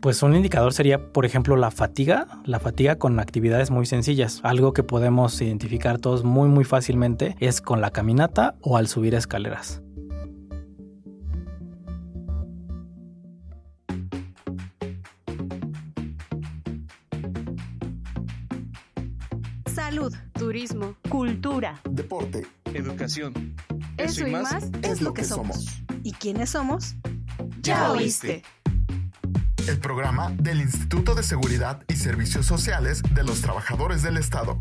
Pues un indicador sería, por ejemplo, la fatiga, la fatiga con actividades muy sencillas. Algo que podemos identificar todos muy muy fácilmente es con la caminata o al subir escaleras. Salud, turismo, cultura, deporte, educación. Eso, y más, es lo que somos. ¿Y quiénes somos? Ya oíste. El programa del Instituto de Seguridad y Servicios Sociales de los Trabajadores del Estado.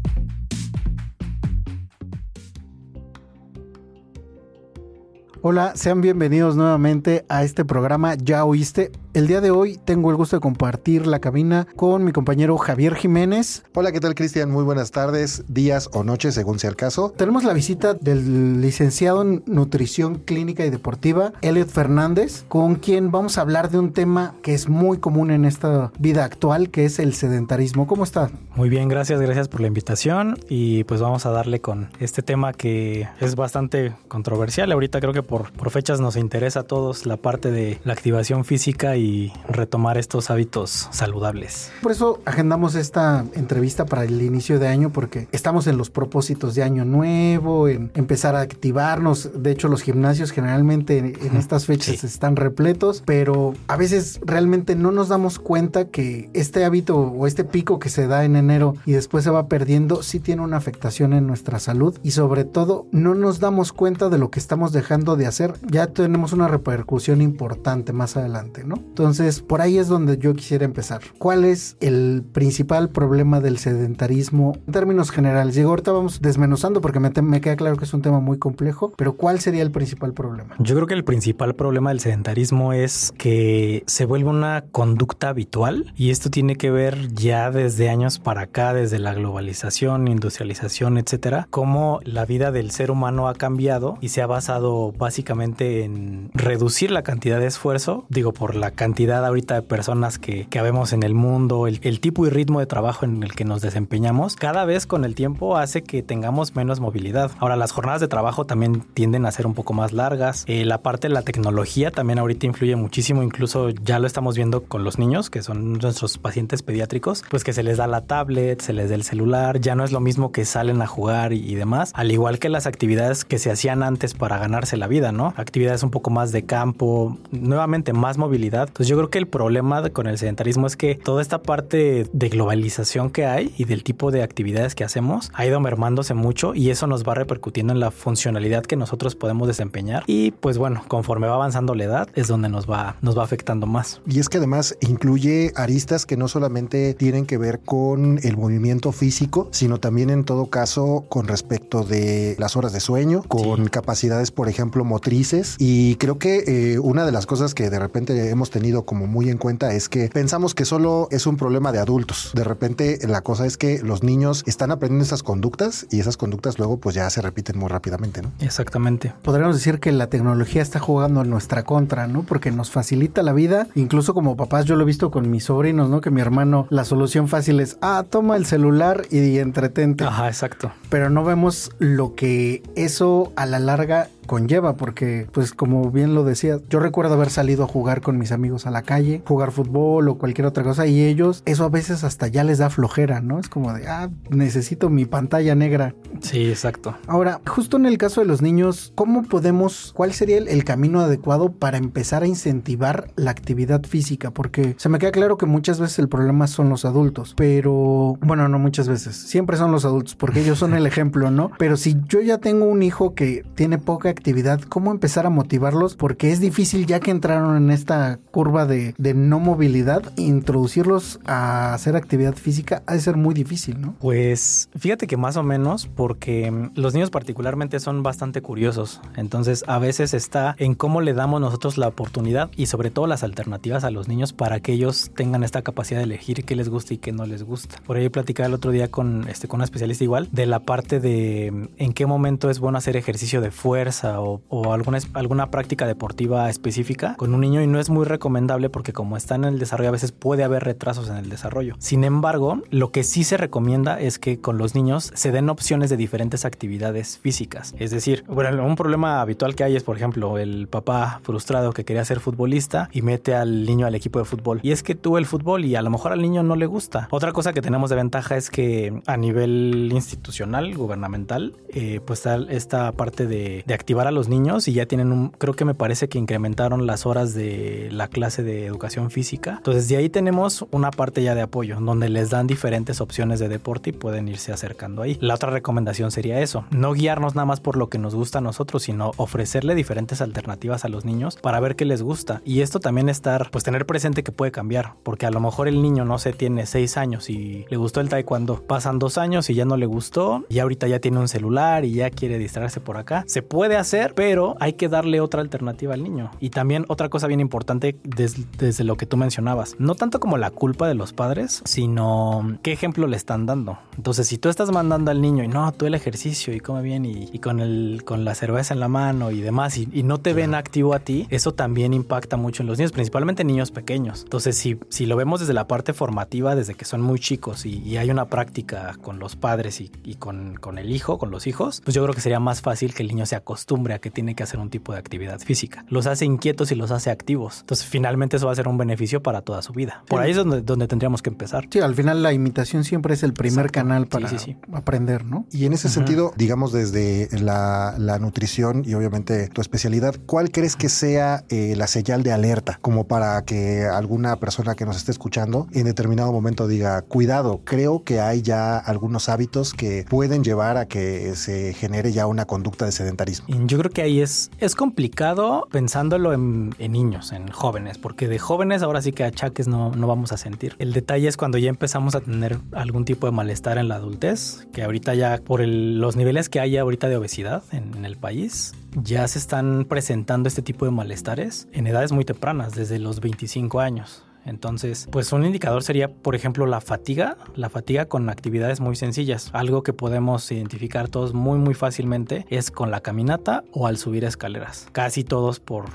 Hola, sean bienvenidos nuevamente a este programa Ya Oíste. El día de hoy tengo el gusto de compartir la cabina con mi compañero Javier Jiménez. Hola, ¿qué tal Cristian? Muy buenas tardes, días o noches según sea el caso. Tenemos la visita del licenciado en Nutrición Clínica y Deportiva, Elliot Fernández, con quien vamos a hablar de un tema que es muy común en esta vida actual, que es el sedentarismo. ¿Cómo está? Muy bien, gracias, gracias por la invitación y pues vamos a darle con este tema que es bastante controversial. Ahorita creo que por, por fechas nos interesa a todos la parte de la activación física y retomar estos hábitos saludables. Por eso agendamos esta entrevista para el inicio de año porque estamos en los propósitos de año nuevo, en empezar a activarnos. De hecho, los gimnasios generalmente en estas fechas Sí. están repletos, pero a veces realmente no nos damos cuenta que este hábito o este pico que se da en enero y después se va perdiendo sí tiene una afectación en nuestra salud y sobre todo no nos damos cuenta de lo que estamos dejando de hacer. Ya tenemos una repercusión importante más adelante, ¿no? Entonces, por ahí es donde yo quisiera empezar. ¿Cuál es el principal problema del sedentarismo en términos generales? Digo, ahorita vamos desmenuzando porque me, me queda claro que es un tema muy complejo, pero ¿cuál sería el principal problema? Yo creo que el principal problema del sedentarismo es que se vuelve una conducta habitual y esto tiene que ver ya desde años para acá, desde la globalización, industrialización, etcétera, cómo la vida del ser humano ha cambiado y se ha basado básicamente en reducir la cantidad de esfuerzo, digo, por la cantidad ahorita de personas que, que habemos en el mundo, el, tipo y ritmo de trabajo en el que nos desempeñamos, cada vez con el tiempo hace que tengamos menos movilidad. Ahora, las jornadas de trabajo también tienden a ser un poco más largas. Eh, la parte de la tecnología también ahorita influye muchísimo, incluso ya lo estamos viendo con los niños, que son nuestros pacientes pediátricos, pues que se les da la tablet, se les da el celular, ya no es lo mismo que salen a jugar y demás, al igual que las actividades que se hacían antes para ganarse la vida, ¿no? Actividades un poco más de campo, nuevamente más movilidad. Entonces yo creo que el problema con el sedentarismo es que toda esta parte de globalización que hay y del tipo de actividades que hacemos ha ido mermándose mucho y eso nos va repercutiendo en la funcionalidad que nosotros podemos desempeñar y pues bueno, conforme va avanzando la edad es donde nos va, nos va afectando más. Y es que además incluye aristas que no solamente tienen que ver con el movimiento físico, sino también en todo caso con respecto de las horas de sueño, con Sí. capacidades, por ejemplo, motrices. Y creo que eh, una de las cosas que de repente hemos tenido como muy en cuenta es que pensamos que solo es un problema de adultos. De repente la cosa es que los niños están aprendiendo esas conductas y esas conductas luego pues ya se repiten muy rápidamente, ¿no? Exactamente. Podríamos decir que la tecnología está jugando en nuestra contra, ¿no? Porque nos facilita la vida. Incluso como papás, yo lo he visto con mis sobrinos, ¿no? Que mi hermano, la solución fácil es, ah, toma el celular y entretente. Ajá, exacto. Pero no vemos lo que eso a la larga conlleva, porque pues como bien lo decía, yo recuerdo haber salido a jugar con mis amigos a la calle, jugar fútbol o cualquier otra cosa y ellos, eso a veces hasta ya les da flojera, ¿no? Es como de, ah, necesito mi pantalla negra. Sí, exacto. Ahora, justo en el caso de los niños, ¿cómo podemos, cuál sería el, el camino adecuado para empezar a incentivar la actividad física? Porque se me queda claro que muchas veces el problema son los adultos, pero bueno, no muchas veces, siempre son los adultos, porque ellos son el ejemplo, ¿no? Pero si yo ya tengo un hijo que tiene poca actividad, ¿cómo empezar a motivarlos? Porque es difícil ya que entraron en esta curva de, no movilidad, introducirlos a hacer actividad física ha de ser muy difícil, ¿no? Pues fíjate que más o menos porque mm, los niños particularmente son bastante curiosos. Entonces a veces está en cómo le damos nosotros la oportunidad y sobre todo las alternativas a los niños para que ellos tengan esta capacidad de elegir qué les gusta y qué no les gusta. Por ahí platicaba el otro día con, este, con una especialista igual de la parte de mm, en qué momento es bueno hacer ejercicio de fuerza o, alguna, alguna práctica deportiva específica con un niño y no es muy recomendable porque como está en el desarrollo a veces puede haber retrasos en el desarrollo. Sin embargo, lo que sí se recomienda es que con los niños se den opciones de diferentes actividades físicas. Es decir, bueno, un problema habitual que hay es, por ejemplo, el papá frustrado que quería ser futbolista y mete al niño al equipo de fútbol. Y es que tú el fútbol y a lo mejor al niño no le gusta. Otra cosa que tenemos de ventaja es que a nivel institucional, gubernamental, eh, pues está esta parte de, de, activar a los niños y ya tienen un, creo que me parece que incrementaron las horas de la clase de educación física. Entonces de ahí tenemos una parte ya de apoyo, donde les dan diferentes opciones de deporte y pueden irse acercando ahí. La otra recomendación sería eso, no guiarnos nada más por lo que nos gusta a nosotros, sino ofrecerle diferentes alternativas a los niños para ver qué les gusta. Y esto también estar, pues tener presente que puede cambiar, porque a lo mejor el niño no se tiene seis años y le gustó el taekwondo, pasan dos años y ya no le gustó, y ahorita ya tiene un celular y ya quiere distraerse por acá. Se puede hacer, pero hay que darle otra alternativa al niño. Y también otra cosa bien importante desde, desde lo que tú mencionabas, no tanto como la culpa de los padres, sino qué ejemplo le están dando. Entonces, si tú estás mandando al niño y no, tú el ejercicio y come bien y, con, el, con la cerveza en la mano y demás, y, no te ven activo a ti, eso también impacta mucho en los niños, principalmente niños pequeños. Entonces, si, si lo vemos desde la parte formativa, desde que son muy chicos y, hay una práctica con los padres y, con, con el hijo, con los hijos, pues yo creo que sería más fácil que el niño se acostumbre a que tiene que hacer un tipo de actividad física. Los hace inquietos y los hace activos. Entonces, finalmente eso va a ser un beneficio para toda su vida. Por ahí es donde, donde tendríamos que empezar. Sí, al final la imitación siempre es el primer canal para aprender, ¿no? Y en ese sentido, digamos desde la, nutrición y obviamente tu especialidad, ¿cuál crees que sea eh, la señal de alerta como para que alguna persona que nos esté escuchando en determinado momento diga, cuidado, creo que hay ya algunos hábitos que pueden llevar a que se genere ya una conducta de sedentarismo? Yo creo que ahí es, es complicado pensándolo en, niños, en jóvenes, porque de jóvenes ahora sí que achaques no, no vamos a sentir. El detalle es cuando ya empezamos a tener algún tipo de malestar en la adultez, que ahorita ya por los niveles que hay ahorita de obesidad en el país, ya se están presentando este tipo de malestares en edades muy tempranas, desde los 25 años. Entonces, pues un indicador sería, por ejemplo, la fatiga, la fatiga con actividades muy sencillas. Algo que podemos identificar todos muy, muy fácilmente es con la caminata o al subir escaleras. Casi todos por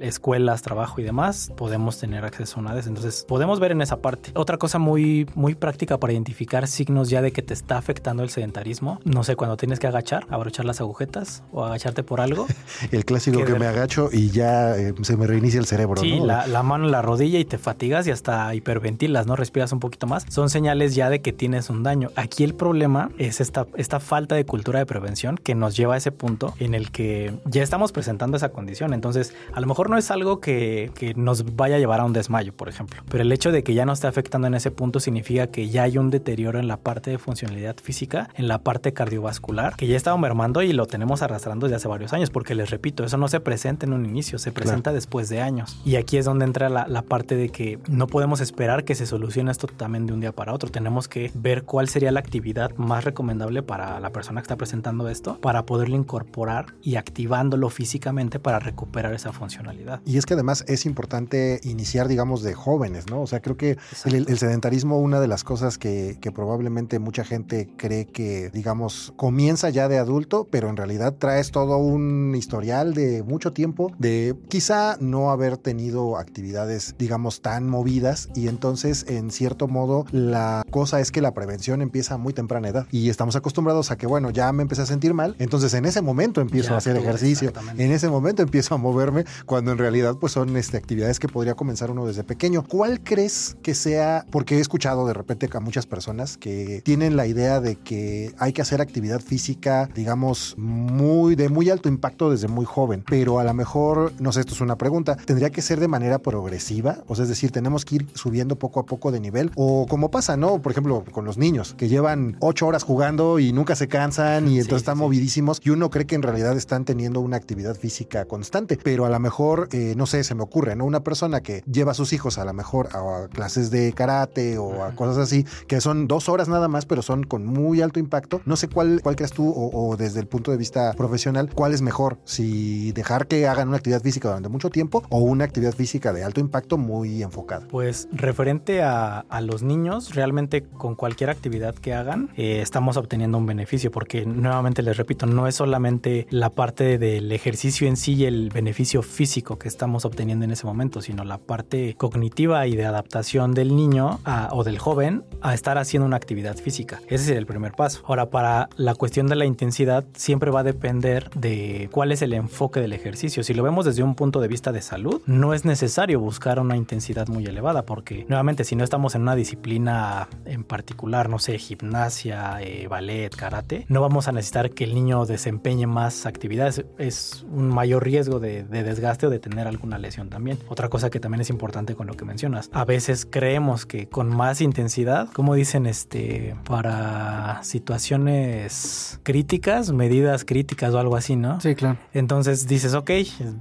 escuelas, trabajo y demás podemos tener acceso a una de esas. Entonces, podemos ver en esa parte. Otra cosa muy, muy práctica para identificar signos ya de que te está afectando el sedentarismo. No sé, cuando tienes que agachar, abrochar las agujetas o agacharte por algo. el clásico que, me agacho y ya eh, se me reinicia el cerebro. Sí, la, la mano en la rodilla y te y hasta hiperventilas, ¿no? Respiras un poquito más. Son señales ya de que tienes un daño. Aquí el problema es esta, esta falta de cultura de prevención que nos lleva a ese punto en el que ya estamos presentando esa condición. Entonces, a lo mejor no es algo que, que nos vaya a llevar a un desmayo, por ejemplo. Pero el hecho de que ya no esté afectando en ese punto significa que ya hay un deterioro en la parte de funcionalidad física, en la parte cardiovascular, que ya estaba mermando y lo tenemos arrastrando desde hace varios años, porque les repito, eso no se presenta en un inicio, se presenta después de años. Y aquí es donde entra la, la parte de que no podemos esperar que se solucione esto también de un día para otro. Tenemos que ver cuál sería la actividad más recomendable para la persona que está presentando esto para poderlo incorporar y activándolo físicamente para recuperar esa funcionalidad. Y es que además es importante iniciar, digamos, de jóvenes, ¿no? O sea, creo que el, sedentarismo, una de las cosas que, que probablemente mucha gente cree que, digamos, comienza ya de adulto, pero en realidad traes todo un historial de mucho tiempo de quizá no haber tenido actividades, digamos, tan movidas y entonces en cierto modo la cosa es que la prevención empieza a muy temprana edad y estamos acostumbrados a que bueno ya me empecé a sentir mal entonces en ese momento empiezo a hacer ejercicio en ese momento empiezo a moverme cuando en realidad pues son este, actividades que podría comenzar uno desde pequeño. ¿cuál crees que sea porque he escuchado de repente a muchas personas que tienen la idea de que hay que hacer actividad física digamos muy de muy alto impacto desde muy joven pero a lo mejor no sé esto es una pregunta tendría que ser de manera progresiva o sea es decir tenemos que ir subiendo poco a poco de nivel. O como pasa, ¿no? Por ejemplo, con los niños que llevan ocho horas jugando y nunca se cansan y entonces están movidísimos y uno cree que en realidad están teniendo una actividad física constante. Pero a lo mejor, eh, no sé, se me ocurre, ¿no? Una persona que lleva a sus hijos a lo mejor a, clases de karate o a cosas así, que son dos horas nada más, pero son con muy alto impacto. No sé cuál, cuál crees tú o, desde el punto de vista profesional, cuál es mejor, si dejar que hagan una actividad física durante mucho tiempo o una actividad física de alto impacto muy enfocada Pues referente a, a los niños, realmente con cualquier actividad que hagan, eh, estamos obteniendo un beneficio, porque nuevamente les repito, no es solamente la parte del ejercicio en sí y el beneficio físico que estamos obteniendo en ese momento, sino la parte cognitiva y de adaptación del niño a, o del joven a estar haciendo una actividad física. Ese sería el primer paso. Ahora, para la cuestión de la intensidad, siempre va a depender de cuál es el enfoque del ejercicio. Si lo vemos desde un punto de vista de salud, no es necesario buscar una intensidad muy elevada, porque nuevamente, si no estamos en una disciplina en particular, no sé, gimnasia, eh, ballet, karate, no vamos a necesitar que el niño desempeñe más actividades. Es un mayor riesgo de, de desgaste o de tener alguna lesión también. Otra cosa que también es importante con lo que mencionas. A veces creemos que con más intensidad, como dicen, este, para situaciones críticas, medidas críticas o algo así, ¿no? Sí, claro. Entonces dices, ok,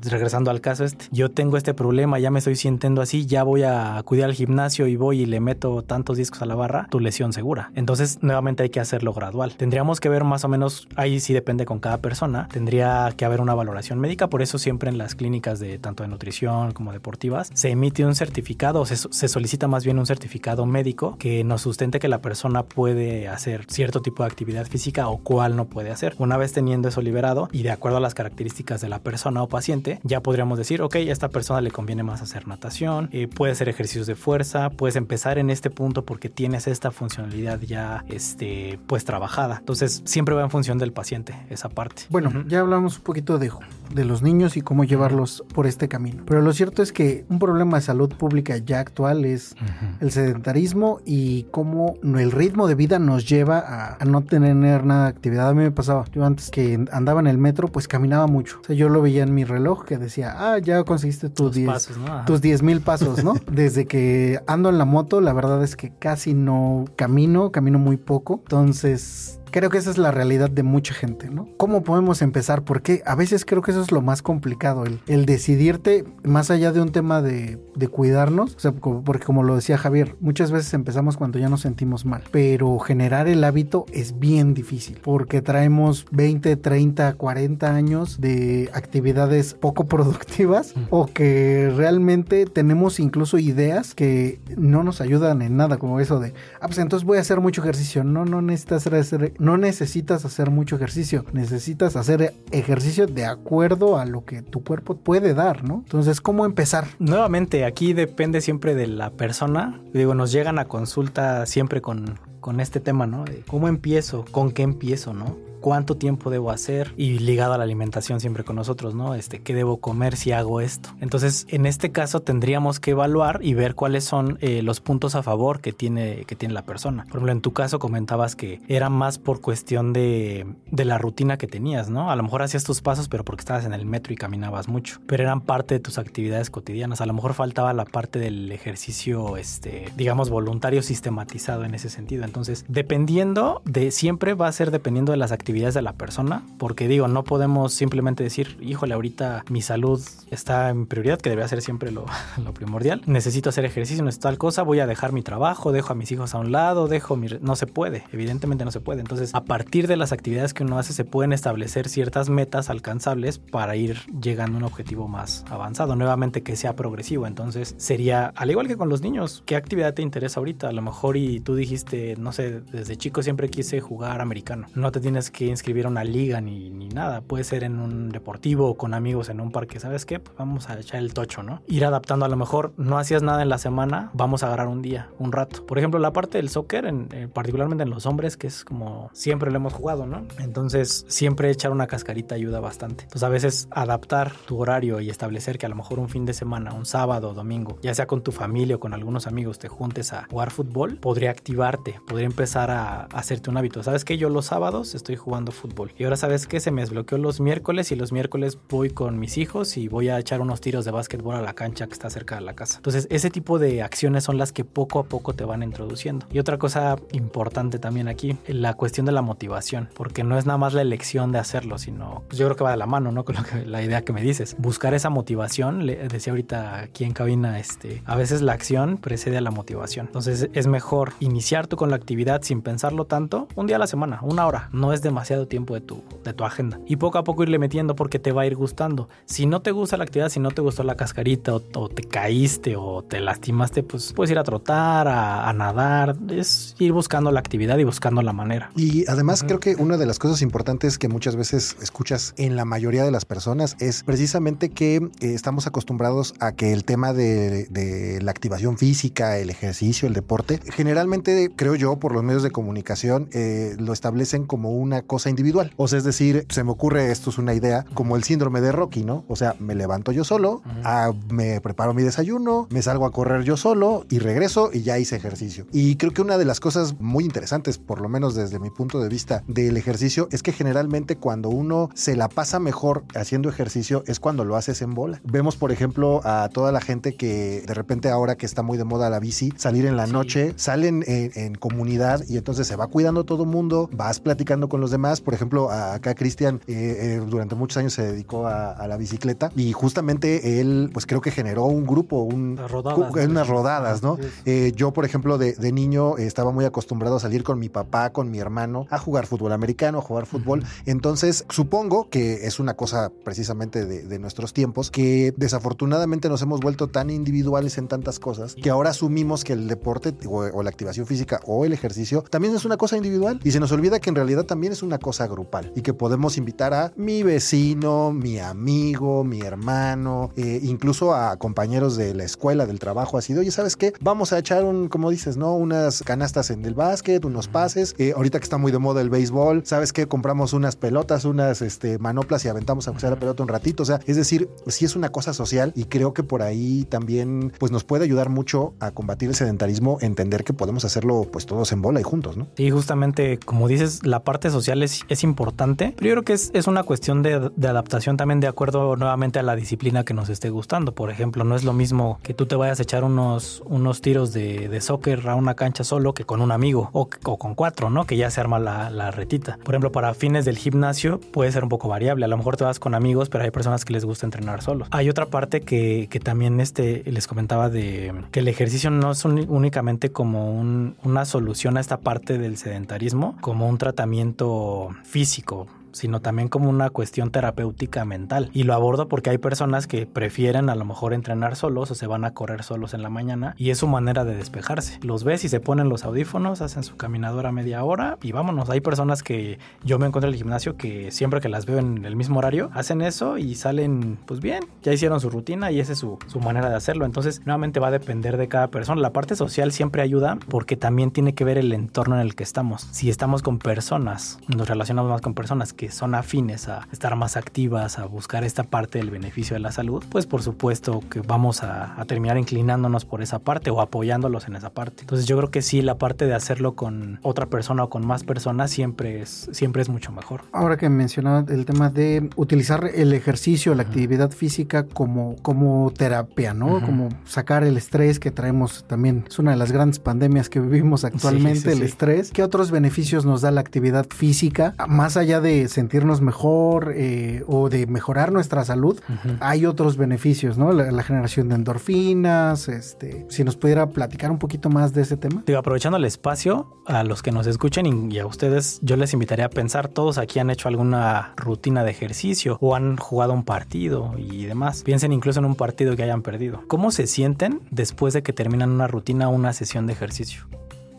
regresando al caso este, yo tengo este problema, ya me estoy sintiendo así, ya voy a acudir al gimnasio y voy y le meto tantos discos a la barra, tu lesión segura. Entonces, nuevamente hay que hacerlo gradual. Tendríamos que ver más o menos, ahí sí depende con cada persona, tendría que haber una valoración médica, por eso siempre en las clínicas de tanto de nutrición como deportivas se emite un certificado, o se, se solicita más bien un certificado médico que nos sustente que la persona puede hacer cierto tipo de actividad física o cuál no puede hacer. Una vez teniendo eso liberado y de acuerdo a las características de la persona o paciente, ya podríamos decir, ok, a esta persona le conviene más hacer natación, eh, puede hacer ejercicios de fuerza, puedes empezar en este punto porque tienes esta funcionalidad ya, este, pues trabajada. Entonces, siempre va en función del paciente esa parte. Bueno, ya hablamos un poquito de, de los niños y cómo llevarlos por este camino. Pero lo cierto es que un problema de salud pública ya actual es el sedentarismo y cómo el ritmo de vida nos lleva a, a no tener nada de actividad. A mí me pasaba, yo antes que andaba en el metro, pues caminaba mucho. O sea, yo lo veía en mi reloj que decía, ah, ya conseguiste tus Los 10 pasos, ¿no? Ajá. tus 10 mil pasos, ¿no? Desde que ando en la moto, la verdad es que casi no camino, camino muy poco. Entonces, creo que esa es la realidad de mucha gente, ¿no? ¿Cómo podemos empezar? Porque a veces creo que eso es lo más complicado, el, el decidirte más allá de un tema de, de cuidarnos, o sea, porque como lo decía Javier, muchas veces empezamos cuando ya nos sentimos mal, pero generar el hábito es bien difícil, porque traemos 20, 30, 40 años de actividades poco productivas Mm. o que realmente tenemos incluso ideas que no nos ayudan en nada, como eso de, ah, pues entonces voy a hacer mucho ejercicio. No, no necesitas hacer, no necesitas hacer mucho ejercicio, necesitas hacer ejercicio de acuerdo a lo que tu cuerpo puede dar, ¿no? Entonces, ¿cómo empezar? Nuevamente, aquí depende siempre de la persona. Digo, nos llegan a consulta siempre con, con este tema, ¿no? De cómo empiezo, con qué empiezo, ¿no? Cuánto tiempo debo hacer y ligado a la alimentación siempre con nosotros, ¿no? Este, qué debo comer si hago esto. Entonces, en este caso tendríamos que evaluar y ver cuáles son eh, los puntos a favor que tiene, que tiene la persona. Por ejemplo, en tu caso comentabas que era más por cuestión de, de la rutina que tenías, ¿no? A lo mejor hacías tus pasos, pero porque estabas en el metro y caminabas mucho, pero eran parte de tus actividades cotidianas. A lo mejor faltaba la parte del ejercicio, este, digamos, voluntario sistematizado en ese sentido. Entonces, dependiendo de, siempre va a ser dependiendo de las actividades de la persona, porque digo, no podemos simplemente decir, híjole, ahorita mi salud está en prioridad, que debe ser siempre lo, lo primordial. Necesito hacer ejercicio, necesito tal cosa, voy a dejar mi trabajo, dejo a mis hijos a un lado, dejo mi... No se puede, evidentemente no se puede. Entonces, a partir de las actividades que uno hace, se pueden establecer ciertas metas alcanzables para ir llegando a un objetivo más avanzado, nuevamente que sea progresivo. Entonces, sería, al igual que con los niños, ¿qué actividad te interesa ahorita? A lo mejor y tú dijiste, no sé, desde chico siempre quise jugar americano. No te tienes que inscribir a una liga ni, ni nada. Puede ser en un deportivo o con amigos en un parque. ¿Sabes qué? Pues vamos a echar el tocho, ¿no? Ir adaptando. A lo mejor no hacías nada en la semana, vamos a agarrar un día, un rato. Por ejemplo, la parte del soccer, en, eh, particularmente en los hombres, que es como siempre lo hemos jugado, ¿no? Entonces, siempre echar una cascarita ayuda bastante. Entonces, a veces adaptar tu horario y establecer que a lo mejor un fin de semana, un sábado domingo, ya sea con tu familia o con algunos amigos, te juntes a jugar fútbol, podría activarte, podría empezar a hacerte un hábito. ¿Sabes qué? Yo los sábados estoy jugando fútbol. Y ahora, ¿sabes qué? Se me desbloqueó los miércoles y los miércoles voy con mis hijos y voy a echar unos tiros de básquetbol a la cancha que está cerca de la casa. Entonces, ese tipo de acciones son las que poco a poco te van introduciendo. Y otra cosa importante también aquí, la cuestión de la motivación, porque no es nada más la elección de hacerlo, sino pues yo creo que va de la mano, ¿no? Con que, la idea que me dices. Buscar esa motivación, le decía ahorita aquí en cabina, este, a veces la acción precede a la motivación. Entonces, es mejor iniciar tú con la actividad sin pensarlo tanto, un día a la semana, una hora, no es demasiado demasiado tiempo de tu, de tu agenda. Y poco a poco irle metiendo porque te va a ir gustando. Si no te gusta la actividad, si no te gustó la cascarita o, te caíste o te lastimaste, pues puedes ir a trotar, a, nadar. Es ir buscando la actividad y buscando la manera. Y además creo que una de las cosas importantes que muchas veces escuchas en la mayoría de las personas es precisamente que eh, estamos acostumbrados a que el tema de, de la activación física, el ejercicio, el deporte, generalmente creo yo por los medios de comunicación eh, lo establecen como una cosa individual. O sea, es decir, se me ocurre, esto es una idea, como el síndrome de Rocky, ¿no? O sea, me levanto yo solo, ah, me preparo mi desayuno, me salgo a correr yo solo y regreso y ya hice ejercicio. Y creo que una de las cosas muy interesantes, por lo menos desde mi punto de vista del ejercicio, es que generalmente cuando uno se la pasa mejor haciendo ejercicio es cuando lo haces en bola. Vemos, por ejemplo, a toda la gente que de repente ahora que está muy de moda la bici, salir en la noche, salen en, comunidad y entonces se va cuidando todo mundo, vas platicando con los demás. Por ejemplo, acá Cristian eh, eh, durante muchos años se dedicó a, la bicicleta y justamente él, pues creo que generó un grupo, un, unas rodadas, ¿no? Eh, yo, por ejemplo, de, niño estaba muy acostumbrado a salir con mi papá, con mi hermano, a jugar fútbol americano, a jugar fútbol. Entonces, supongo que es una cosa precisamente de, nuestros tiempos que desafortunadamente nos hemos vuelto tan individuales en tantas cosas que ahora asumimos que el deporte o la activación física o el ejercicio también es una cosa individual y se nos olvida que en realidad también es una cosa grupal y que podemos invitar a mi vecino, mi amigo, mi hermano, eh, incluso a compañeros de la escuela, del trabajo, así de, oye, ¿sabes qué? Vamos a echar un, como dices, ¿no? Unas canastas en el básquet, unos pases. Eh, ahorita que está muy de moda el béisbol, ¿sabes qué? Compramos unas pelotas, unas este, manoplas y aventamos a usar la pelota un ratito. O sea, es decir, sí es una cosa social y creo que por ahí también pues nos puede ayudar mucho a combatir el sedentarismo, entender que podemos hacerlo pues todos en bola y juntos, ¿no? Sí, justamente como dices, la parte social es, es importante, pero yo creo que es, es una cuestión de, de, adaptación también de acuerdo nuevamente a la disciplina que nos esté gustando. Por ejemplo, no es lo mismo que tú te vayas a echar unos, unos tiros de, de soccer a una cancha solo que con un amigo o, o con cuatro, ¿no? Que ya se arma la, la, retita. Por ejemplo, para fines del gimnasio puede ser un poco variable. A lo mejor te vas con amigos, pero hay personas que les gusta entrenar solos. Hay otra parte que, que también este, les comentaba de que el ejercicio no es únicamente como un, una solución a esta parte del sedentarismo, como un tratamiento físico sino también como una cuestión terapéutica mental. Y lo abordo porque hay personas que prefieren a lo mejor entrenar solos o se van a correr solos en la mañana y es su manera de despejarse. Los ves y se ponen los audífonos, hacen su caminadora media hora y vámonos. Hay personas que yo me encuentro en el gimnasio que siempre que las veo en el mismo horario hacen eso y salen pues bien, ya hicieron su rutina y esa es su, su manera de hacerlo. Entonces nuevamente va a depender de cada persona. La parte social siempre ayuda porque también tiene que ver el entorno en el que estamos. Si estamos con personas, nos relacionamos más con personas que son afines a estar más activas, a buscar esta parte del beneficio de la salud, pues por supuesto que vamos a, terminar inclinándonos por esa parte o apoyándolos en esa parte. Entonces yo creo que sí, la parte de hacerlo con otra persona o con más personas siempre es, siempre es mucho mejor. Ahora que mencionaba el tema de utilizar el ejercicio, la actividad física como, como terapia, ¿no? Como sacar el estrés que traemos también. Es una de las grandes pandemias que vivimos actualmente, el estrés. ¿Qué otros beneficios nos da la actividad física? Más allá de sentirnos mejor eh, o de mejorar nuestra salud, hay otros beneficios, ¿no? La, generación de endorfinas, este, si nos pudiera platicar un poquito más de ese tema. Digo, aprovechando el espacio, a los que nos escuchen y, a ustedes, yo les invitaría a pensar, todos aquí han hecho alguna rutina de ejercicio o han jugado un partido y demás. Piensen incluso en un partido que hayan perdido. ¿Cómo se sienten después de que terminan una rutina o una sesión de ejercicio?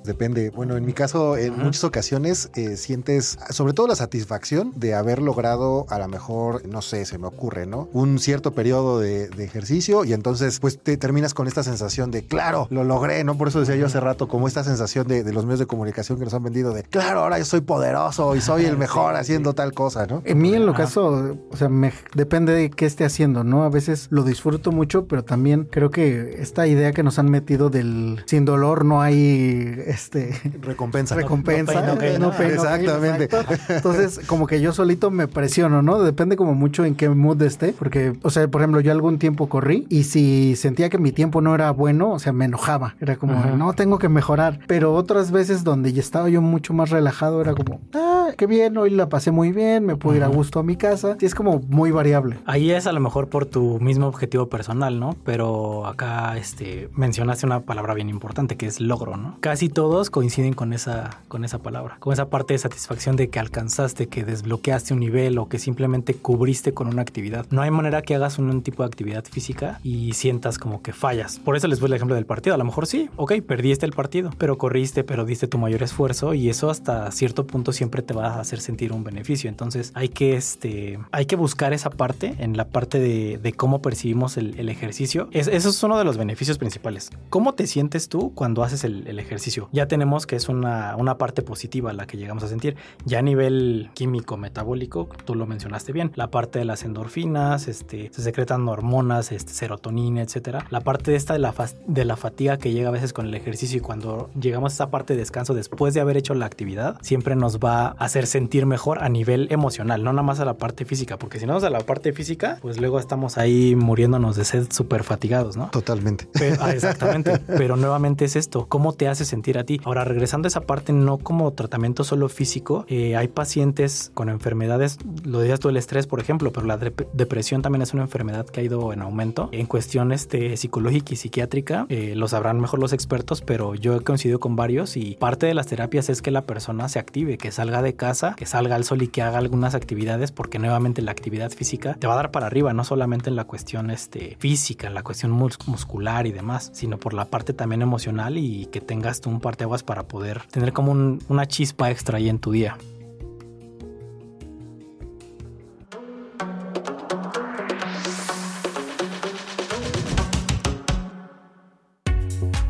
Depende. Bueno, en mi caso, en muchas ocasiones eh, sientes sobre todo la satisfacción de haber logrado a lo mejor, no sé, se me ocurre, ¿no? Un cierto periodo de, ejercicio y entonces pues te terminas con esta sensación de, claro, lo logré, ¿no? Por eso decía yo hace rato, como esta sensación de, los medios de comunicación que nos han vendido de, claro, ahora yo soy poderoso y soy el mejor haciendo tal cosa, ¿no? En mí, en lo caso, o sea, me, depende de qué esté haciendo, ¿no? A veces lo disfruto mucho, pero también creo que esta idea que nos han metido del sin dolor no hay este recompensa. Recompensa. No, Exactamente. Entonces, como que yo solito me presiono, ¿no? Depende como mucho en qué mood esté, porque, o sea, por ejemplo, yo algún tiempo corrí y si sentía que mi tiempo no era bueno, o sea, me enojaba. Era como, no, tengo que mejorar. Pero otras veces donde ya estaba yo mucho más relajado, era como, ah, qué bien, hoy la pasé muy bien, me puedo ir a gusto a mi casa. Y es como muy variable. Ahí es a lo mejor por tu mismo objetivo personal, ¿no? Pero acá, este, mencionaste una palabra bien importante que es logro, ¿no? Casi todo todos coinciden con esa, con esa palabra, con esa parte de satisfacción de que alcanzaste, que desbloqueaste un nivel o que simplemente cubriste con una actividad. No hay manera que hagas un, tipo de actividad física y sientas como que fallas. Por eso les voy el ejemplo del partido. A lo mejor sí, ok, perdiste el partido, pero corriste, pero diste tu mayor esfuerzo y eso hasta cierto punto siempre te va a hacer sentir un beneficio. Entonces hay que, este, hay que buscar esa parte en la parte de, cómo percibimos el, ejercicio. eso es uno de los beneficios principales. ¿Cómo te sientes tú cuando haces el, ejercicio? Ya tenemos que es una, una parte positiva la que llegamos a sentir. Ya a nivel químico, metabólico, tú lo mencionaste bien, la parte de las endorfinas, este, se secretan hormonas, este, serotonina, etcétera. La parte de esta de la, de la fatiga que llega a veces con el ejercicio y cuando llegamos a esa parte de descanso después de haber hecho la actividad, siempre nos va a hacer sentir mejor a nivel emocional, no nada más a la parte física, porque si no es a la parte física, pues luego estamos ahí muriéndonos de sed súper fatigados, ¿no? Totalmente. Ah, exactamente. Pero nuevamente es esto, ¿cómo te hace sentir a ti? Ahora, regresando a esa parte, no como tratamiento solo físico, eh, hay pacientes con enfermedades, lo decías tú el estrés, por ejemplo, pero la depresión también es una enfermedad que ha ido en aumento. En cuestiones psicológica y psiquiátrica, eh, lo sabrán mejor los expertos, pero yo he coincidido con varios y parte de las terapias es que la persona se active, que salga de casa, que salga al sol y que haga algunas actividades, porque nuevamente la actividad física te va a dar para arriba, no solamente en la cuestión este, física, en la cuestión muscular y demás, sino por la parte también emocional y que tengas tú un parteaguas para poder tener como una chispa extra ahí en tu día.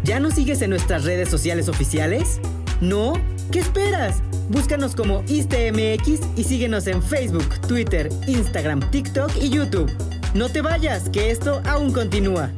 ¿Ya nos sigues en nuestras redes sociales oficiales? ¿No? ¿Qué esperas? Búscanos como ISTMX y síguenos en Facebook, Twitter, Instagram, TikTok y YouTube. No te vayas, que esto aún continúa.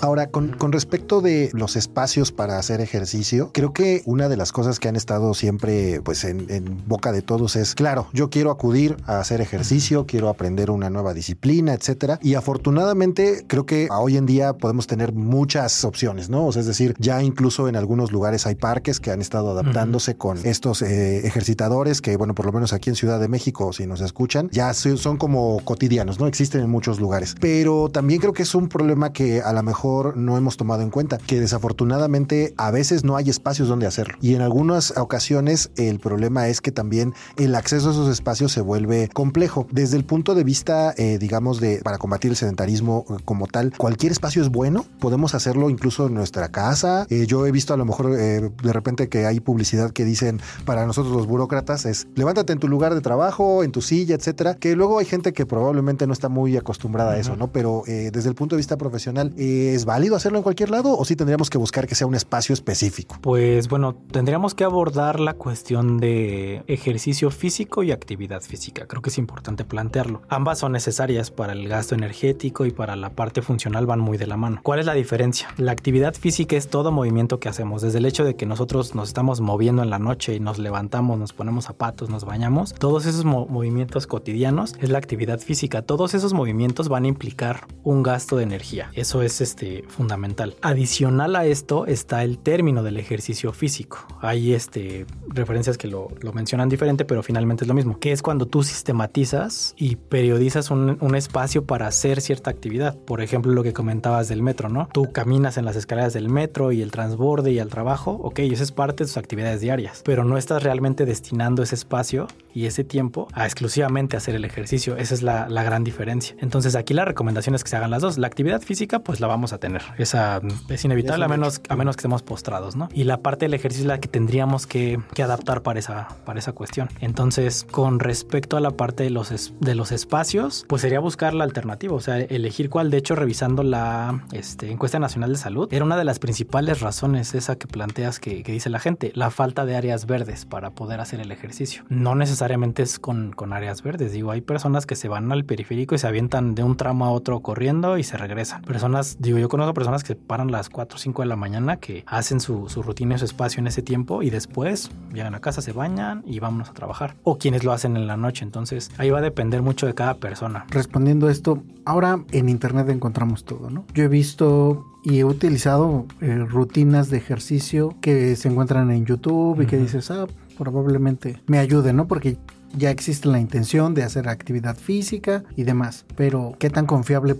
Ahora, con, respecto de los espacios para hacer ejercicio, creo que una de las cosas que han estado siempre pues en, boca de todos es, claro, yo quiero acudir a hacer ejercicio, quiero aprender una nueva disciplina, etcétera. Y afortunadamente creo que hoy en día podemos tener muchas opciones, ¿no? O sea, es decir, ya incluso en algunos lugares hay parques que han estado adaptándose con estos eh, ejercitadores que, bueno, por lo menos aquí en Ciudad de México, si nos escuchan, ya son como cotidianos, ¿no? Existen en muchos lugares. Pero también creo que es un problema que a lo mejor no hemos tomado en cuenta, que desafortunadamente a veces no hay espacios donde hacerlo. Y en algunas ocasiones el problema es que también el acceso a esos espacios se vuelve complejo. Desde el punto de vista, eh, digamos, de para combatir el sedentarismo eh, como tal, cualquier espacio es bueno, podemos hacerlo incluso en nuestra casa. Eh, yo he visto a lo mejor de repente que hay publicidad que dicen para nosotros los burócratas es levántate en tu lugar de trabajo, en tu silla, etcétera, que luego hay gente que probablemente no está muy acostumbrada a eso, ¿no? Pero desde el punto de vista profesional, ¿Es válido hacerlo en cualquier lado o sí tendríamos que buscar que sea un espacio específico? Pues bueno, tendríamos que abordar la cuestión de ejercicio físico y actividad física. Creo que es importante plantearlo. Ambas son necesarias para el gasto energético y para la parte funcional van muy de la mano. ¿Cuál es la diferencia? La actividad física es todo movimiento que hacemos, desde el hecho de que nosotros nos estamos moviendo en la noche y nos levantamos, nos ponemos zapatos, nos bañamos. Todos esos movimientos cotidianos es la actividad física. Todos esos movimientos van a implicar un gasto de energía. Eso es este fundamental. Adicional a esto está el término del ejercicio físico. Hay este, referencias que lo, mencionan diferente, pero finalmente es lo mismo, que es cuando tú sistematizas y periodizas un, espacio para hacer cierta actividad. Por ejemplo, lo que comentabas del metro, ¿no? Tú caminas en las escaleras del metro y el transborde y al trabajo, ok, eso es parte de tus actividades diarias, pero no estás realmente destinando ese espacio y ese tiempo a exclusivamente hacer el ejercicio. Esa es la, la gran diferencia. Entonces aquí la recomendación es que se hagan las dos. La actividad física pues la vamos a tener. Esa es inevitable a menos, a menos que estemos postrados, ¿no? Y la parte del ejercicio es la que tendríamos que, que, adaptar para esa, para esa cuestión. Entonces, con respecto a la parte de los, de los espacios, pues sería buscar la alternativa, o sea, elegir cuál. De hecho, revisando la este, encuesta nacional de salud, era una de las principales razones esa que planteas que, que dice la gente, la falta de áreas verdes para poder hacer el ejercicio. No necesariamente es con, con áreas verdes, digo, hay personas que se van al periférico y se avientan de un tramo a otro corriendo y se regresan. Personas, digo, yo conozco personas que paran las 4 o 5 de la mañana, que hacen su, su rutina y su espacio en ese tiempo y después llegan a casa, se bañan y vámonos a trabajar. O quienes lo hacen en la noche. Entonces ahí va a depender mucho de cada persona. Respondiendo a esto, ahora en internet encontramos todo, ¿no? Yo he visto y he utilizado eh, rutinas de ejercicio que se encuentran en YouTube y que dices, ah, probablemente me ayude, ¿no? Porque ya existe la intención de hacer actividad física y demás, pero ¿qué tan confiable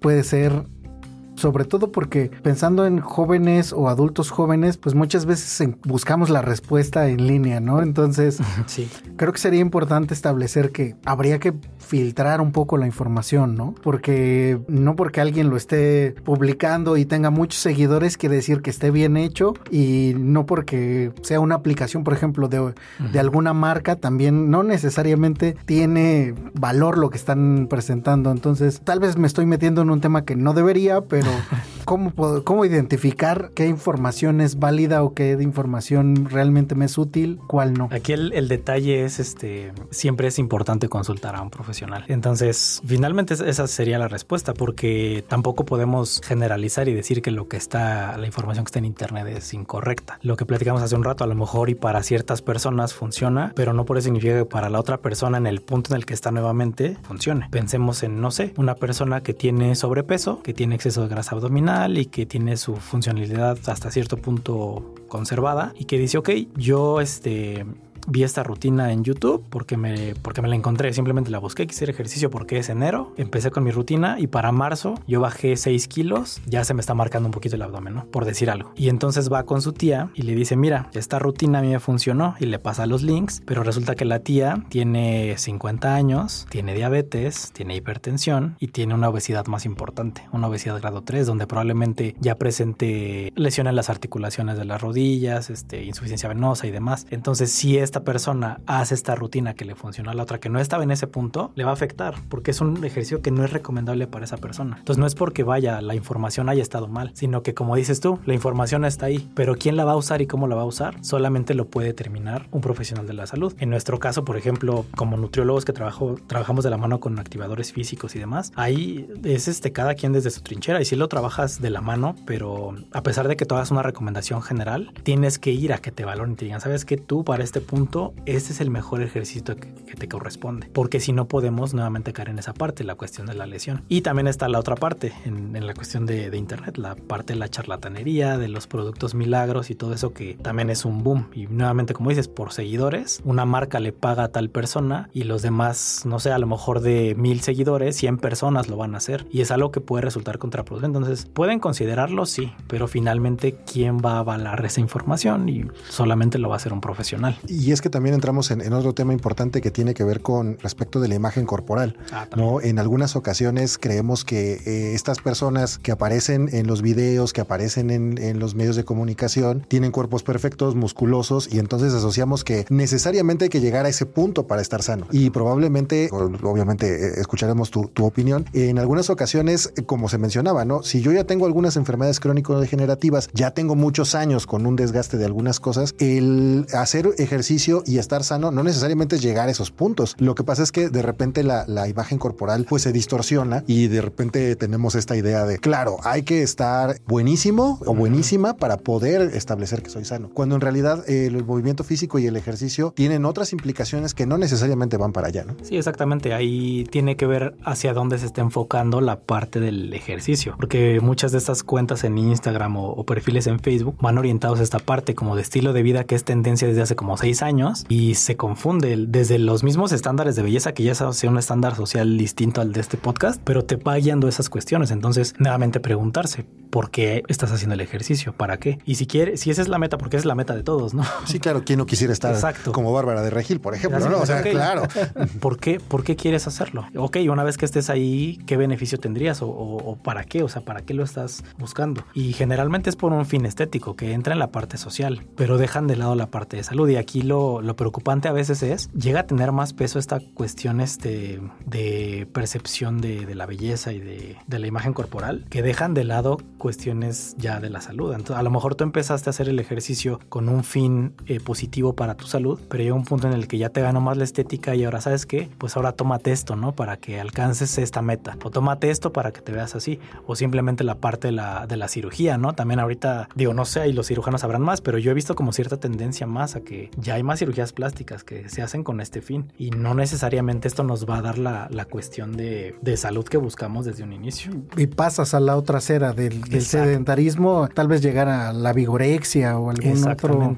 puede ser sobre todo porque pensando en jóvenes o adultos jóvenes, pues muchas veces buscamos la respuesta en línea, ¿no? Entonces, sí. creo que sería importante establecer que habría que filtrar un poco la información, ¿no? Porque no porque alguien lo esté publicando y tenga muchos seguidores quiere decir que esté bien hecho y no porque sea una aplicación, por ejemplo, de, de alguna marca, también no necesariamente tiene valor lo que están presentando. Entonces, tal vez me estoy metiendo en un tema que no debería, pero ¿cómo, ¿cómo identificar qué información es válida o qué información realmente me es útil, cuál no? Aquí el, detalle es, este, siempre es importante consultar a un profesional. Entonces, finalmente esa sería la respuesta, porque tampoco podemos generalizar y decir que lo que está, la información que está en Internet es incorrecta. Lo que platicamos hace un rato, a lo mejor y para ciertas personas funciona, pero no por eso significa que para la otra persona en el punto en el que está nuevamente funcione. Pensemos en, no sé, una persona que tiene sobrepeso, que tiene exceso de grasa abdominal y que tiene su funcionalidad hasta cierto punto conservada y que dice, ok, yo este vi esta rutina en YouTube porque me, porque me la encontré. Simplemente la busqué, quise ejercicio porque es enero. Empecé con mi rutina y para marzo yo bajé 6 kilos. Ya se me está marcando un poquito el abdomen. Por decir algo. Y entonces va con su tía y le dice, mira, esta rutina a mí me funcionó y le pasa los links, pero resulta que la tía tiene 50 años, tiene diabetes, tiene hipertensión y tiene una obesidad más importante, una obesidad grado 3, donde probablemente ya presente lesiones en las articulaciones de las rodillas, este, insuficiencia venosa y demás. Entonces, si es esta persona hace esta rutina que le funciona a la otra que no estaba en ese punto, le va a afectar porque es un ejercicio que no es recomendable para esa persona. Entonces no es porque vaya, la información haya estado mal, sino que como dices tú, la información está ahí, pero quién la va a usar y cómo la va a usar solamente lo puede determinar un profesional de la salud. En nuestro caso, por ejemplo, como nutriólogos que trabajo, trabajamos de la mano con activadores físicos y demás, ahí es este cada quien desde su trinchera y si lo trabajas de la mano, pero a pesar de que tú hagas una recomendación general, tienes que ir a que te valoren y te digan, sabes que tú para este punto este es el mejor ejercicio que, te corresponde. Porque si no podemos nuevamente caer en esa parte, la cuestión de la lesión. Y también está la otra parte, en, la cuestión de, Internet, la parte de la charlatanería, de los productos milagros y todo eso que también es un boom. Y nuevamente, como dices, por seguidores, una marca le paga a tal persona y los demás, no sé, a lo mejor de mil seguidores, 100 personas lo van a hacer. Y es algo que puede resultar contraproducente. Entonces, pueden considerarlo, sí, pero finalmente, ¿quién va a avalar esa información? Y solamente lo va a hacer un profesional. Y es que también entramos en, otro tema importante que tiene que ver con respecto de la imagen corporal. Ah, ¿no? En algunas ocasiones creemos que eh, estas personas que aparecen en los videos, que aparecen en, en, los medios de comunicación, tienen cuerpos perfectos, musculosos, y entonces asociamos que necesariamente hay que llegar a ese punto para estar sano. Y probablemente, obviamente, eh, escucharemos tu, tu opinión. En algunas ocasiones, como se mencionaba, ¿no? Si yo ya tengo algunas enfermedades crónico-degenerativas, ya tengo muchos años con un desgaste de algunas cosas, el hacer ejercicio y estar sano no necesariamente es llegar a esos puntos. Lo que pasa es que de repente la, imagen corporal pues se distorsiona y de repente tenemos esta idea de, claro, hay que estar buenísimo o buenísima para poder establecer que soy sano. Cuando en realidad el movimiento físico y el ejercicio tienen otras implicaciones que no necesariamente van para allá, ¿no? Sí, exactamente. Ahí tiene que ver hacia dónde se está enfocando la parte del ejercicio. Porque muchas de estas cuentas en Instagram o, o perfiles en Facebook van orientados a esta parte como de estilo de vida que es tendencia desde hace como seis años y se confunde desde los mismos estándares de belleza que ya sea un estándar social distinto al de este podcast, pero te va guiando esas cuestiones. Entonces, nuevamente preguntarse por qué estás haciendo el ejercicio, para qué. Y si quieres, si esa es la meta, porque es la meta de todos, ¿no? Sí, claro, ¿quién no quisiera estar como Bárbara de Regil, por ejemplo? ¿no? O sea, claro. ¿Por qué, ¿Por qué quieres hacerlo? Ok, una vez que estés ahí, ¿qué beneficio tendrías o, o para qué? O sea, ¿para qué lo estás buscando? Y generalmente es por un fin estético que entra en la parte social, pero dejan de lado la parte de salud. Y aquí lo lo, preocupante a veces es, llega a tener más peso esta cuestión este, de percepción de, la belleza y de, la imagen corporal, que dejan de lado cuestiones ya de la salud. Entonces, a lo mejor tú empezaste a hacer el ejercicio con un fin eh, positivo para tu salud, pero llega un punto en el que ya te ganó más la estética y ahora sabes qué, pues ahora tómate esto, ¿no? Para que alcances esta meta. O tómate esto para que te veas así. O simplemente la parte de la, de la cirugía, ¿no? También ahorita, digo, no sé, y los cirujanos sabrán más, pero yo he visto como cierta tendencia más a que ya hay hay más cirugías plásticas que se hacen con este fin y no necesariamente esto nos va a dar la, la cuestión de, de, salud que buscamos desde un inicio. Y pasas a la otra acera del, del sedentarismo, tal vez llegar a la vigorexia o algún otro,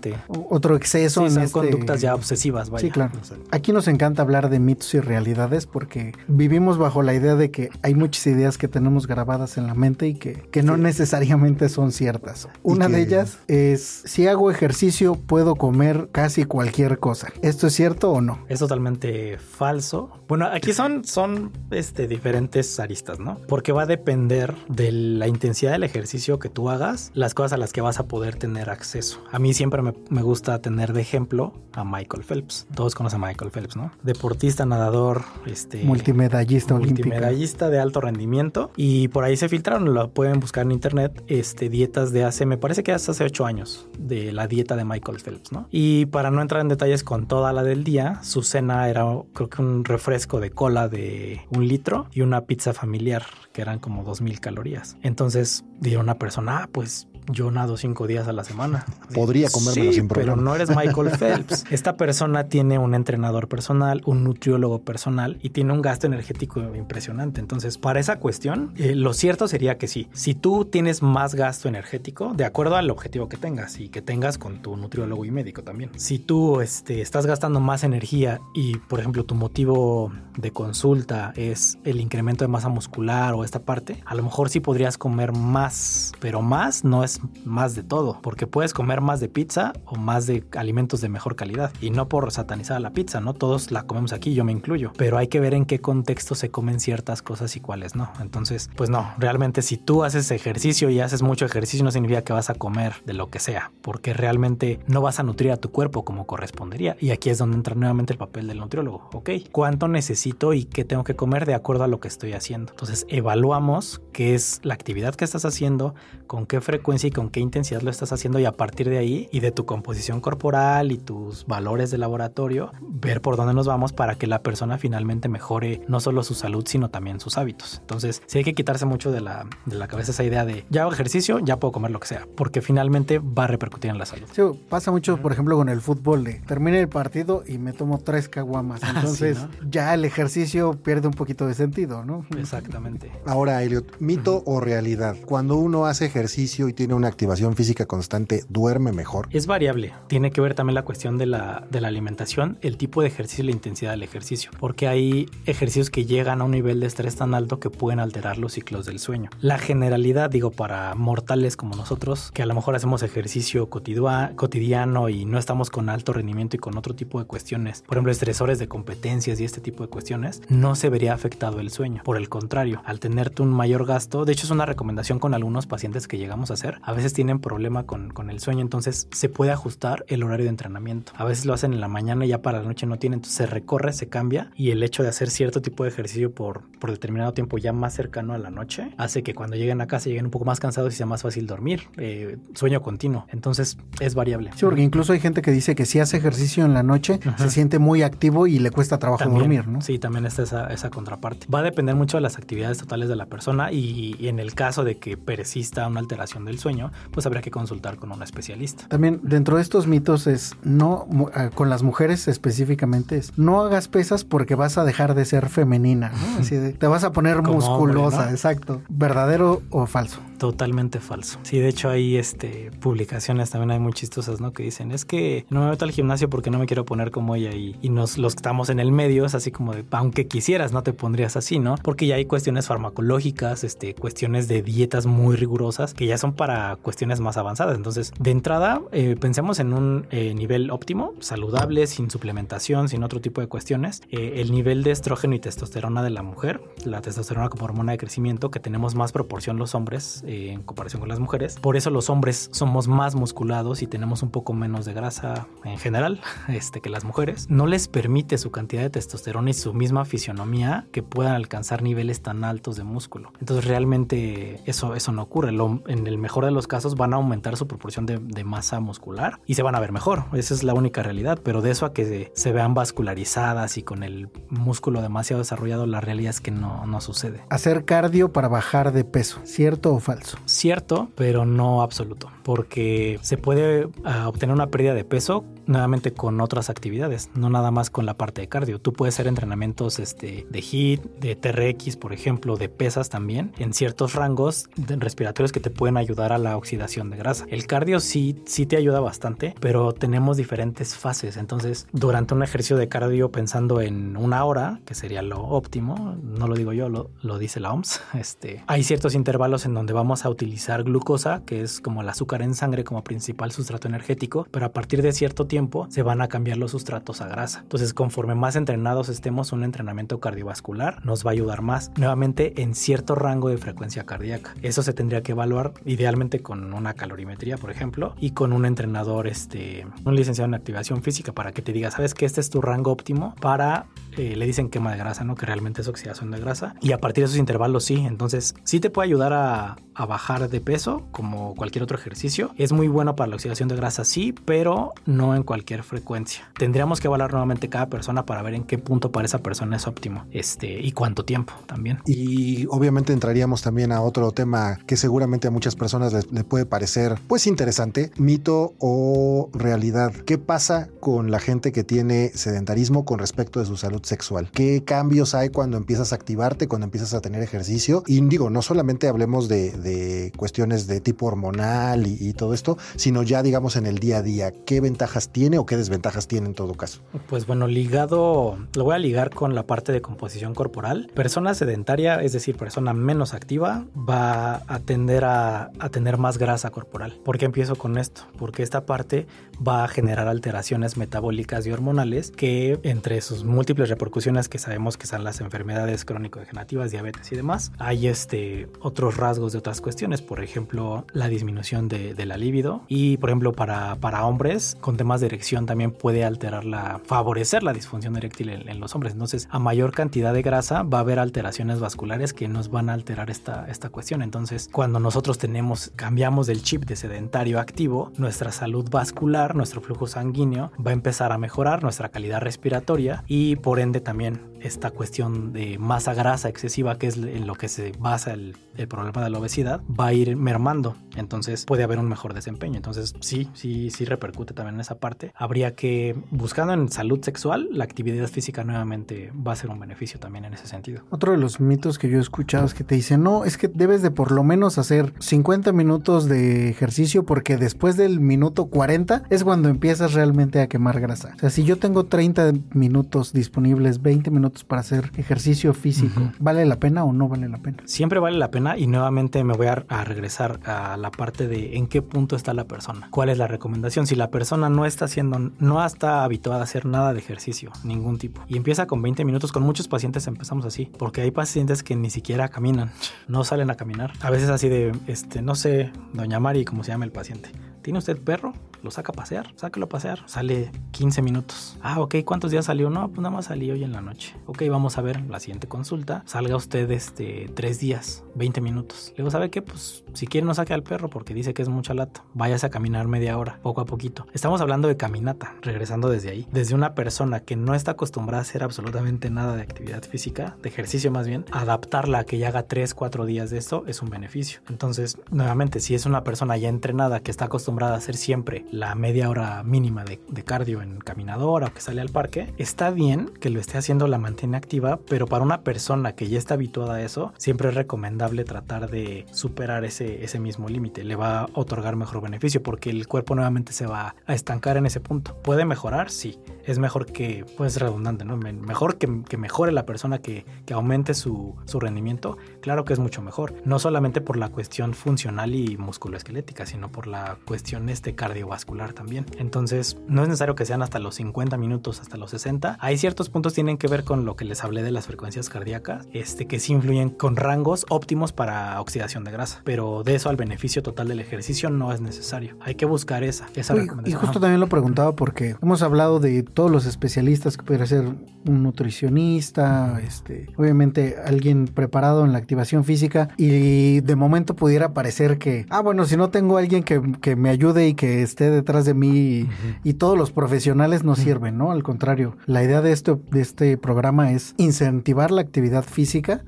otro exceso. Sí, son este... conductas ya obsesivas, vaya. Sí, claro. Aquí nos encanta hablar de mitos y realidades porque vivimos bajo la idea de que hay muchas ideas que tenemos grabadas en la mente y que, que no sí. necesariamente son ciertas. Una que... de ellas es, si hago ejercicio puedo comer casi cualquier cosa. ¿Esto es cierto o no? Es totalmente falso. Bueno, aquí son, son este, diferentes aristas, ¿no? Porque va a depender de la intensidad del ejercicio que tú hagas, las cosas a las que vas a poder tener acceso. A mí siempre me, me gusta tener de ejemplo a Michael Phelps. Todos conocen a Michael Phelps, ¿no? Deportista, nadador, este... Multimedallista Multimedallista de alto rendimiento. Y por ahí se filtraron, lo pueden buscar en internet, este, dietas de hace, me parece que hasta hace 8 años, de la dieta de Michael Phelps, ¿no? Y para no entrar en detalles con toda la del día, su cena era creo que un refresco de cola de un litro y una pizza familiar que eran como 2000 calorías. Entonces, diría una persona, ah, pues yo nado cinco días a la semana. Podría comérmelo sí, sin problema. Pero no eres Michael Phelps. Esta persona tiene un entrenador personal, un nutriólogo personal y tiene un gasto energético impresionante. Entonces, para esa cuestión, eh, lo cierto sería que sí. Si tú tienes más gasto energético, de acuerdo al objetivo que tengas y que tengas con tu nutriólogo y médico también. Si tú este, estás gastando más energía y, por ejemplo, tu motivo de consulta es el incremento de masa muscular o esta parte, a lo mejor sí podrías comer más, pero más no es más de todo, porque puedes comer más de pizza o más de alimentos de mejor calidad. Y no por satanizar la pizza, ¿no? Todos la comemos aquí, yo me incluyo. Pero hay que ver en qué contexto se comen ciertas cosas y cuáles no. Entonces, pues no, realmente si tú haces ejercicio y haces mucho ejercicio no significa que vas a comer de lo que sea, porque realmente no vas a nutrir a tu cuerpo como correspondería. Y aquí es donde entra nuevamente el papel del nutriólogo. ¿Ok? ¿Cuánto necesito y qué tengo que comer de acuerdo a lo que estoy haciendo? Entonces, evaluamos qué es la actividad que estás haciendo, con qué frecuencia y con qué intensidad lo estás haciendo y a partir de ahí y de tu composición corporal y tus valores de laboratorio, ver por dónde nos vamos para que la persona finalmente mejore no solo su salud, sino también sus hábitos. Entonces, sí hay que quitarse mucho de la, de la cabeza esa idea de ya hago ejercicio, ya puedo comer lo que sea, porque finalmente va a repercutir en la salud. Sí, pasa mucho, por ejemplo, con el fútbol de termina el partido y me tomo tres caguamas. Entonces, sí, ¿no? ya el ejercicio pierde un poquito de sentido, ¿no? Exactamente. Ahora, Elliot, mito uh -huh. o realidad. Cuando uno hace ejercicio y tiene una activación física constante, ¿duerme mejor? Es variable. Tiene que ver también la cuestión de la, de la alimentación, el tipo de ejercicio y la intensidad del ejercicio. Porque hay ejercicios que llegan a un nivel de estrés tan alto que pueden alterar los ciclos del sueño. La generalidad, digo, para mortales como nosotros, que a lo mejor hacemos ejercicio cotidiano y no estamos con alto rendimiento y con otro tipo de cuestiones, por ejemplo, estresores de competencias y este tipo de cuestiones, no se vería afectado el sueño. Por el contrario, al tenerte un mayor gasto, de hecho es una recomendación con algunos pacientes que llegamos a hacer, a veces tienen problema con, con el sueño, entonces se puede ajustar el horario de entrenamiento. A veces lo hacen en la mañana y ya para la noche no tienen, entonces se recorre, se cambia y el hecho de hacer cierto tipo de ejercicio por, por determinado tiempo ya más cercano a la noche hace que cuando lleguen a casa lleguen un poco más cansados y sea más fácil dormir. Eh, sueño continuo. Entonces es variable. Sí, porque incluso hay gente que dice que si hace ejercicio en la noche -huh. se siente muy activo y le cuesta trabajo también, dormir, ¿no? Sí, también está esa, esa, contraparte. Va a depender mucho de las actividades totales de la persona y, y, en el caso de que persista una alteración del sueño, pues habría que consultar con un especialista. También dentro de estos mitos es no eh, con las mujeres específicamente es no hagas pesas porque vas a dejar de ser femenina, ¿no? Así de, te vas a poner Como musculosa, hombre, ¿no? exacto. ¿Verdadero o falso? Totalmente falso. Sí, de hecho hay este publicaciones también hay muy chistosas, ¿no? Que dicen, es que no me meto al gimnasio porque no me quiero poner como ella y, nos los que estamos en el medio es así como de, aunque quisieras, no te pondrías así, ¿no? Porque ya hay cuestiones farmacológicas, este, cuestiones de dietas muy rigurosas que ya son para cuestiones más avanzadas. Entonces, de entrada, eh, pensemos en un eh, nivel óptimo, saludable, sin suplementación, sin otro tipo de cuestiones. Eh, el nivel de estrógeno y testosterona de la mujer, la testosterona como hormona de crecimiento, que tenemos más proporción los hombres eh, en comparación con las mujeres. Por eso los hombres somos más musculados y tenemos un poco menos de grasa en general este, que las mujeres. No les permite su cantidad de testosterona y su misma fisionomía que puedan alcanzar niveles tan altos de músculo. Entonces realmente eso, eso no ocurre. Lo, en el mejor de los casos van a aumentar su proporción de, de, masa muscular y se van a ver mejor. Esa es la única realidad. Pero de eso a que se, se vean vascularizadas y con el músculo demasiado desarrollado, la realidad es que no, no sucede. Hacer cardio para bajar de peso, ¿cierto o falso? Cierto, pero no absoluto, porque se puede uh, obtener una pérdida de peso nuevamente con otras actividades, no nada más con la parte de cardio. Tú puedes hacer entrenamientos este, de HIIT, de TRX, por ejemplo, de pesas también, en ciertos rangos respiratorios que te pueden ayudar a la oxidación de grasa. El cardio sí, sí te ayuda bastante, pero tenemos diferentes fases. Entonces, durante un ejercicio de cardio pensando en una hora, que sería lo óptimo, no lo digo yo, lo, lo dice la OMS, este, hay ciertos intervalos en donde vamos a utilizar glucosa, que es como el azúcar en sangre como principal sustrato energético, pero a partir de cierto tiempo se van a cambiar los sustratos a grasa. Entonces, conforme más entrenados estemos, un entrenamiento cardiovascular nos va a ayudar más, nuevamente en cierto rango de frecuencia cardíaca. Eso se tendría que evaluar idealmente con una calorimetría, por ejemplo, y con un entrenador, este, un licenciado en activación física para que te diga, sabes que este es tu rango óptimo para, eh, le dicen quema de grasa, ¿no? Que realmente es oxidación de grasa. Y a partir de esos intervalos sí, entonces sí te puede ayudar a, a bajar de peso como cualquier otro ejercicio. Es muy bueno para la oxidación de grasa, sí, pero no en cualquier frecuencia. Tendríamos que evaluar nuevamente cada persona para ver en qué punto para esa persona es óptimo este, y cuánto tiempo también. Y obviamente entraríamos también a otro tema que seguramente a muchas personas les, puede parecer pues interesante, mito o realidad. ¿Qué pasa con la gente que tiene sedentarismo con respecto de su salud sexual? ¿Qué cambios hay cuando empiezas a activarte, cuando empiezas a tener ejercicio? Y digo, no solamente hablemos de, de cuestiones de tipo hormonal y, y, todo esto, sino ya digamos en el día a día, ¿qué ventajas tiene o qué desventajas tiene en todo caso? Pues bueno, ligado, lo voy a ligar con la parte de composición corporal. Persona sedentaria, es decir, persona menos activa, va a tender a, tener más grasa corporal. ¿Por qué empiezo con esto? Porque esta parte va a generar alteraciones metabólicas y hormonales que entre sus múltiples repercusiones que sabemos que son las enfermedades crónico-degenerativas, diabetes y demás, hay este, otros rasgos de otras cuestiones, por ejemplo, la disminución de, de la libido y, por ejemplo, para, para hombres con temas de erección también puede alterar la, favorecer la disfunción eréctil en, en, los hombres. Entonces, a mayor cantidad de grasa va a haber alteraciones vasculares que nos van a alterar esta, esta cuestión. Entonces, cuando nosotros tenemos, cambiamos del chip de sedentario activo, nuestra salud vascular, nuestro flujo sanguíneo va a empezar a mejorar, nuestra calidad respiratoria y por ende también esta cuestión de masa grasa excesiva, que es en lo que se basa el, problema de la obesidad, va a ir mermando. Entonces puede haber un mejor desempeño. Entonces sí, sí, sí repercute también en esa parte. Habría que, buscando en salud sexual, la actividad física nuevamente va a ser un beneficio también en ese sentido. Otro de los mitos que yo he escuchado es que te dicen, no, es que debes de por lo menos hacer 50 minutos de ejercicio porque después del minuto 40 es cuando empiezas realmente a quemar grasa. O sea, si yo tengo 30 minutos disponibles, 20 minutos para hacer ejercicio físico, uh -huh. ¿vale la pena o no vale la pena? Siempre vale la pena y nuevamente me voy a, a, regresar a la parte de en qué punto está la persona. ¿Cuál es la recomendación? Si la persona no está haciendo, no está habituada a hacer nada de ejercicio, ningún tipo, y empieza con 20 minutos, con muchos pacientes empezamos así, porque hay pacientes que ni siquiera caminan, no salen a caminar. A veces así de, este, no sé, doña Mari, como se llama el paciente. ¿Tiene usted perro? Lo saca a pasear, sáquelo a pasear. Sale 15 minutos. Ah, ok, ¿cuántos días salió? No, pues nada más salí hoy en la noche. Ok, vamos a ver la siguiente consulta. Salga usted este tres días, 20 minutos. Luego, ¿sabe qué? Pues si quiere no saque al perro porque dice que es mucha lata. Váyase a caminar media hora, poco a poquito. Estamos hablando de caminata, regresando desde ahí. Desde una persona que no está acostumbrada a hacer absolutamente nada de actividad física, de ejercicio más bien, adaptarla a que ya haga 3, 4 días de esto es un beneficio. Entonces, nuevamente, si es una persona ya entrenada que está acostumbrada a hacer siempre la media hora mínima de, de, cardio en caminadora o que sale al parque, está bien que lo esté haciendo, la mantiene activa, pero para una persona que ya está habituada a eso, siempre es recomendable tratar de superar ese, ese mismo límite. Le va a otorgar mejor beneficio porque el cuerpo nuevamente se va a estancar en ese punto. ¿Puede mejorar? Sí. Es mejor que, pues redundante, ¿no? Mejor que, que mejore la persona, que, que aumente su, su rendimiento. Claro que es mucho mejor. No solamente por la cuestión funcional y musculoesquelética, sino por la cuestión este cardiovascular también. Entonces, no es necesario que sean hasta los 50 minutos, hasta los 60. Hay ciertos puntos que tienen que ver con lo que les hablé de las frecuencias cardíacas, este, que sí influyen con rangos óptimos para oxidación de grasa. Pero de eso al beneficio total del ejercicio no es necesario. Hay que buscar esa, esa Uy, recomendación. Y justo también lo preguntaba porque hemos hablado de todos los especialistas que pudiera ser un nutricionista, este, obviamente alguien preparado en la activación física y de momento pudiera parecer que, ah, bueno, si no tengo alguien que, que me ayude y que esté detrás de mí y, todos los profesionales no sirven, ¿no? Al contrario, la idea de este, de este programa es incentivar la actividad física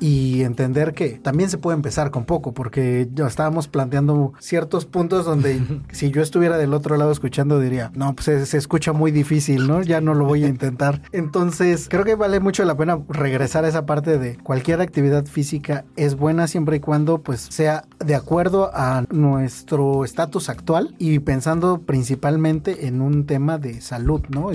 y entender que también se puede empezar con poco, porque ya estábamos planteando ciertos puntos donde si yo estuviera del otro lado escuchando diría, no, pues se, se escucha muy difícil, ¿no? Ya no lo voy a intentar. Entonces, creo que vale mucho la pena regresar a esa parte de cualquier actividad física es buena siempre y cuando pues sea de acuerdo a nuestro estatus actual y pensando principalmente en un tema de salud, ¿no?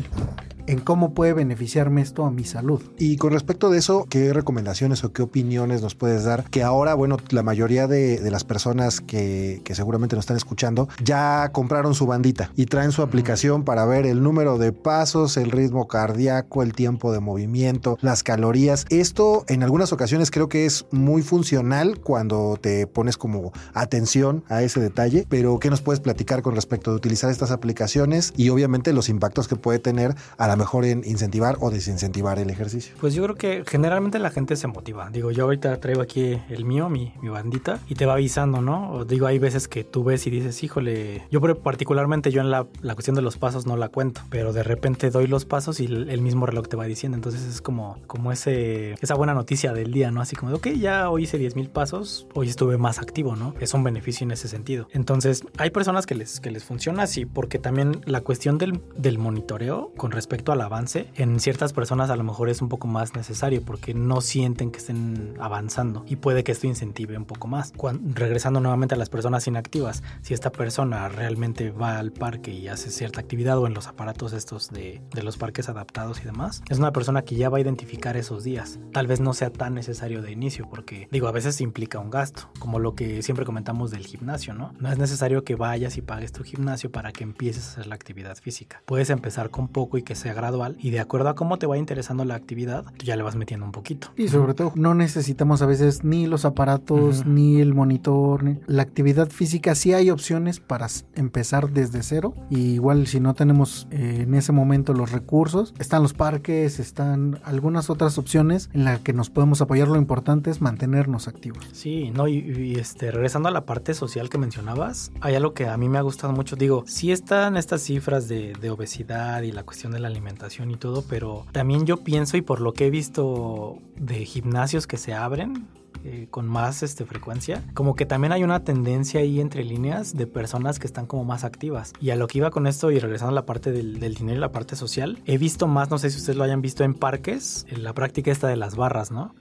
En cómo puede beneficiarme esto a mi salud. Y con respecto de eso, ¿qué recomendaciones o qué opiniones nos puedes dar? Que ahora, bueno, la mayoría de, las personas que, seguramente nos están escuchando ya compraron su bandita y traen su aplicación para ver el número de pasos, el ritmo cardíaco, el tiempo de movimiento, las calorías. Esto en algunas ocasiones creo que es muy funcional cuando te pones como atención a ese detalle, pero ¿qué nos puedes platicar con respecto de utilizar estas aplicaciones y obviamente los impactos que puede tener a la mejor en incentivar o desincentivar el ejercicio? Pues yo creo que generalmente la gente se motiva. Digo, yo ahorita traigo aquí el mío, mi, mi bandita, y te va avisando, ¿no? O digo, hay veces que tú ves y dices, híjole, yo particularmente yo en la, la cuestión de los pasos no la cuento, pero de repente doy los pasos y el, mismo reloj te va diciendo. Entonces es como, como ese, esa buena noticia del día, ¿no? Así como, ok, ya hoy hice 10 mil pasos, hoy estuve más activo, ¿no? Es un beneficio en ese sentido. Entonces, hay personas que les, que les funciona así, porque también la cuestión del, del monitoreo con respecto al avance, en ciertas personas a lo mejor es un poco más necesario porque no sienten que estén avanzando y puede que esto incentive un poco más. regresando nuevamente a las personas inactivas, si esta persona realmente va al parque y hace cierta actividad o en los aparatos estos de, de los parques adaptados y demás, es una persona que ya va a identificar esos días. Tal vez no sea tan necesario de inicio porque, digo, a veces implica un gasto, como lo que siempre comentamos del gimnasio, ¿no? No es necesario que vayas y pagues tu gimnasio para que empieces a hacer la actividad física. Puedes empezar con poco y que sea gradual y de acuerdo a cómo te va interesando la actividad, tú ya le vas metiendo un poquito. Y sobre todo no necesitamos a veces ni los aparatos, ni el monitor, ni... la actividad física sí hay opciones para empezar desde cero. Y igual si no tenemos eh, en ese momento los recursos, están los parques, están algunas otras opciones en las que nos podemos apoyar. Lo importante es mantenernos activos. Sí, no, y, este, regresando a la parte social que mencionabas, hay algo que a mí me ha gustado mucho. Digo, sí están estas cifras de, de obesidad y la cuestión de la alimentación alimentación y todo, pero también yo pienso y por lo que he visto de gimnasios que se abren, eh, con más este, frecuencia, como que también hay una tendencia ahí entre líneas de personas que están como más activas. Y a lo que iba con esto y regresando a la parte del, del dinero y la parte social, he visto más, no sé si ustedes lo hayan visto en parques, en la práctica esta de las barras, ¿no?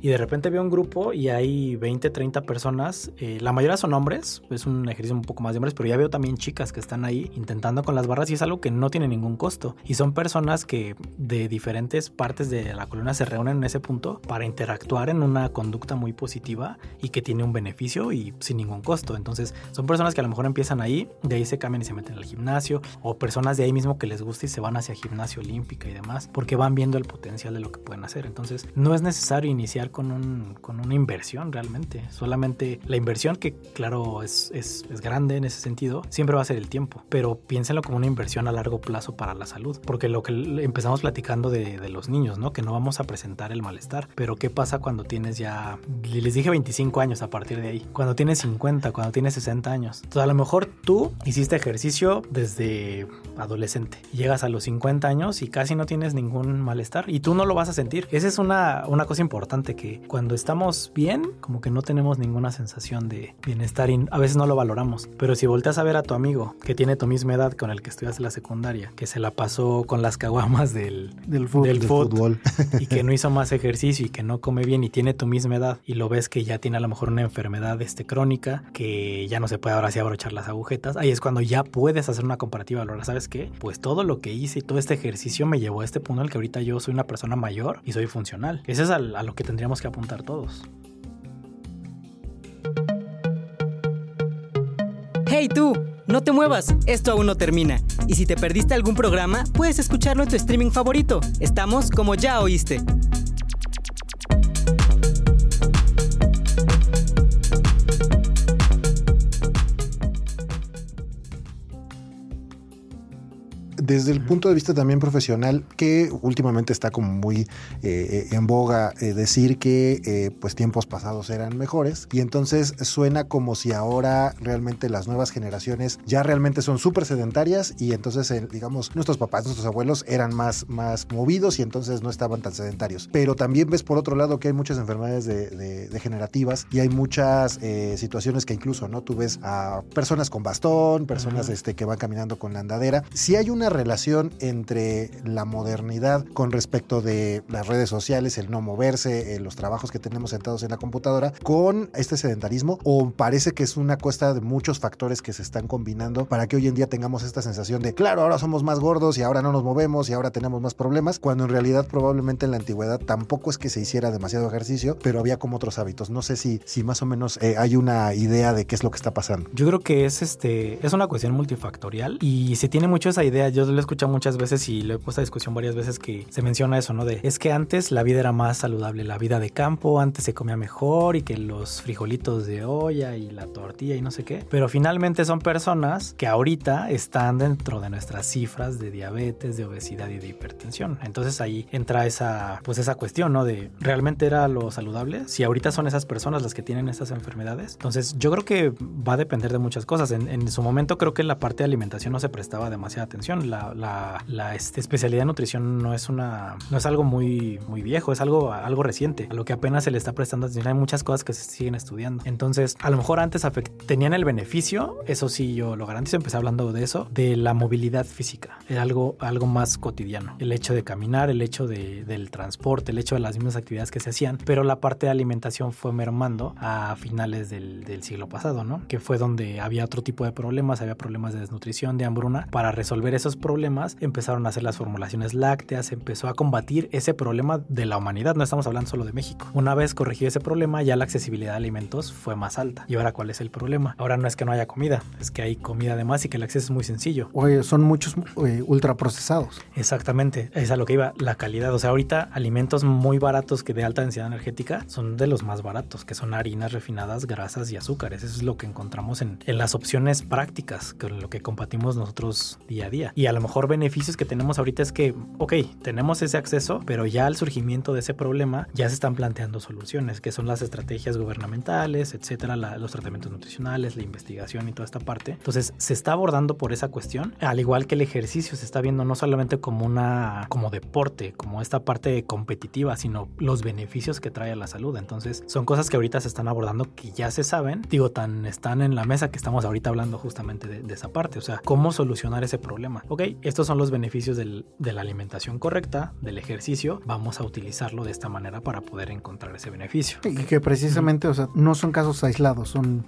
Y de repente veo un grupo y hay 20, 30 personas. Eh, la mayoría son hombres, es un ejercicio un poco más de hombres, pero ya veo también chicas que están ahí intentando con las barras y es algo que no tiene ningún costo. Y son personas que de diferentes partes de la columna se reúnen en ese punto para interactuar en una conducta muy positiva y que tiene un beneficio y sin ningún costo. Entonces, son personas que a lo mejor empiezan ahí, de ahí se cambian y se meten al gimnasio, o personas de ahí mismo que les gusta y se van hacia gimnasio olímpica y demás, porque van viendo el potencial de lo que pueden hacer. Entonces, no es necesario iniciar con, un, con una inversión realmente. Solamente la inversión, que claro es, es, es, grande en ese sentido, siempre va a ser el tiempo. Pero piénsenlo como una inversión a largo plazo para la salud. Porque lo que empezamos platicando de, de los niños, ¿no? Que no vamos a presentar el malestar. Pero ¿qué pasa cuando tienes ya, les dije 25 años a partir de ahí? Cuando tienes 50, cuando tienes 60 años. Entonces a lo mejor tú hiciste ejercicio desde adolescente. Llegas a los 50 años y casi no tienes ningún malestar y tú no lo vas a sentir. Esa es una, una cosa importante que cuando estamos bien, como que no tenemos ninguna sensación de bienestar y a veces no lo valoramos. Pero si volteas a ver a tu amigo que tiene tu misma edad con el que estudiaste la secundaria, que se la pasó con las caguamas del, del, fútbol y que no hizo más ejercicio y que no come bien y tiene tu misma edad y lo ves que ya tiene a lo mejor una enfermedad este, crónica, que ya no se puede ahora sí abrochar las agujetas, ahí es cuando ya puedes hacer una comparativa. Ahora, ¿sabes qué? Pues todo lo que hice y todo este ejercicio me llevó a este punto en el que ahorita yo soy una persona mayor y soy funcional. Ese es a lo que tendríamos que apuntar todos. ¡Hey tú! No te muevas, esto aún no termina. Y si te perdiste algún programa, puedes escucharlo en tu streaming favorito. Estamos como ya oíste. Desde el punto de vista también profesional, que últimamente está como muy eh, en boga eh, decir que eh, pues tiempos pasados eran mejores y entonces suena como si ahora realmente las nuevas generaciones ya realmente son súper sedentarias y entonces digamos nuestros papás, nuestros abuelos eran más, más movidos y entonces no estaban tan sedentarios. Pero también ves por otro lado que hay muchas enfermedades degenerativas y hay muchas situaciones que incluso, ¿no? Tú ves a personas con bastón, personas este, que van caminando con la andadera. Si hay una relación entre la modernidad con respecto de las redes sociales, el no moverse, eh, los trabajos que tenemos sentados en la computadora, con este sedentarismo, o parece que es una cuesta de muchos factores que se están combinando para que hoy en día tengamos esta sensación de, claro, ahora somos más gordos y ahora no nos movemos y ahora tenemos más problemas, cuando en realidad probablemente en la antigüedad tampoco es que se hiciera demasiado ejercicio, pero había como otros hábitos. No sé si, si más o menos eh, hay una idea de qué es lo que está pasando. Yo creo que es este es una cuestión multifactorial y se tiene mucho esa idea. Yo lo he escuchado muchas veces y lo he puesto a discusión varias veces que se menciona eso, ¿no? De es que antes la vida era más saludable, la vida de campo, antes se comía mejor y que los frijolitos de olla y la tortilla y no sé qué. Pero finalmente son personas que ahorita están dentro de nuestras cifras de diabetes, de obesidad y de hipertensión. Entonces ahí entra esa, pues esa cuestión, ¿no? De realmente era lo saludable. Si ahorita son esas personas las que tienen estas enfermedades. Entonces yo creo que va a depender de muchas cosas. En, en su momento creo que la parte de alimentación no se prestaba demasiada atención. La, la este, especialidad de nutrición no es una, no es algo muy, muy viejo, es algo, algo reciente, a lo que apenas se le está prestando atención. Hay muchas cosas que se siguen estudiando. Entonces, a lo mejor antes tenían el beneficio, eso sí yo lo garantizo, empecé hablando de eso, de la movilidad física. Era algo, algo más cotidiano. El hecho de caminar, el hecho de, del transporte, el hecho de las mismas actividades que se hacían, pero la parte de alimentación fue mermando a finales del, del siglo pasado, ¿no? Que fue donde había otro tipo de problemas, había problemas de desnutrición, de hambruna. Para resolver esos problemas empezaron a hacer las formulaciones lácteas, empezó a combatir ese problema de la humanidad, no estamos hablando solo de México. Una vez corregido ese problema, ya la accesibilidad de alimentos fue más alta. ¿Y ahora cuál es el problema? Ahora no es que no haya comida, es que hay comida de más y que el acceso es muy sencillo. Oye, son muchos eh, ultraprocesados. Exactamente, es a lo que iba, la calidad. O sea, ahorita alimentos muy baratos que de alta densidad energética son de los más baratos, que son harinas refinadas, grasas y azúcares. Eso es lo que encontramos en, en las opciones prácticas, con lo que compartimos nosotros día a día. Y a lo mejor beneficios que tenemos ahorita es que, ok, tenemos ese acceso, pero ya al surgimiento de ese problema ya se están planteando soluciones, que son las estrategias gubernamentales, etcétera, los tratamientos nutricionales, la investigación y toda esta parte. Entonces se está abordando por esa cuestión, al igual que el ejercicio se está viendo no solamente como una, como deporte, como esta parte competitiva, sino los beneficios que trae a la salud. Entonces son cosas que ahorita se están abordando que ya se saben, digo, tan están en la mesa que estamos ahorita hablando justamente de, esa parte, o sea, cómo solucionar ese problema. Ok, estos son los beneficios de la alimentación correcta, del ejercicio, vamos a utilizarlo de esta manera para poder encontrar ese beneficio. Y que precisamente, o sea, no son casos aislados, son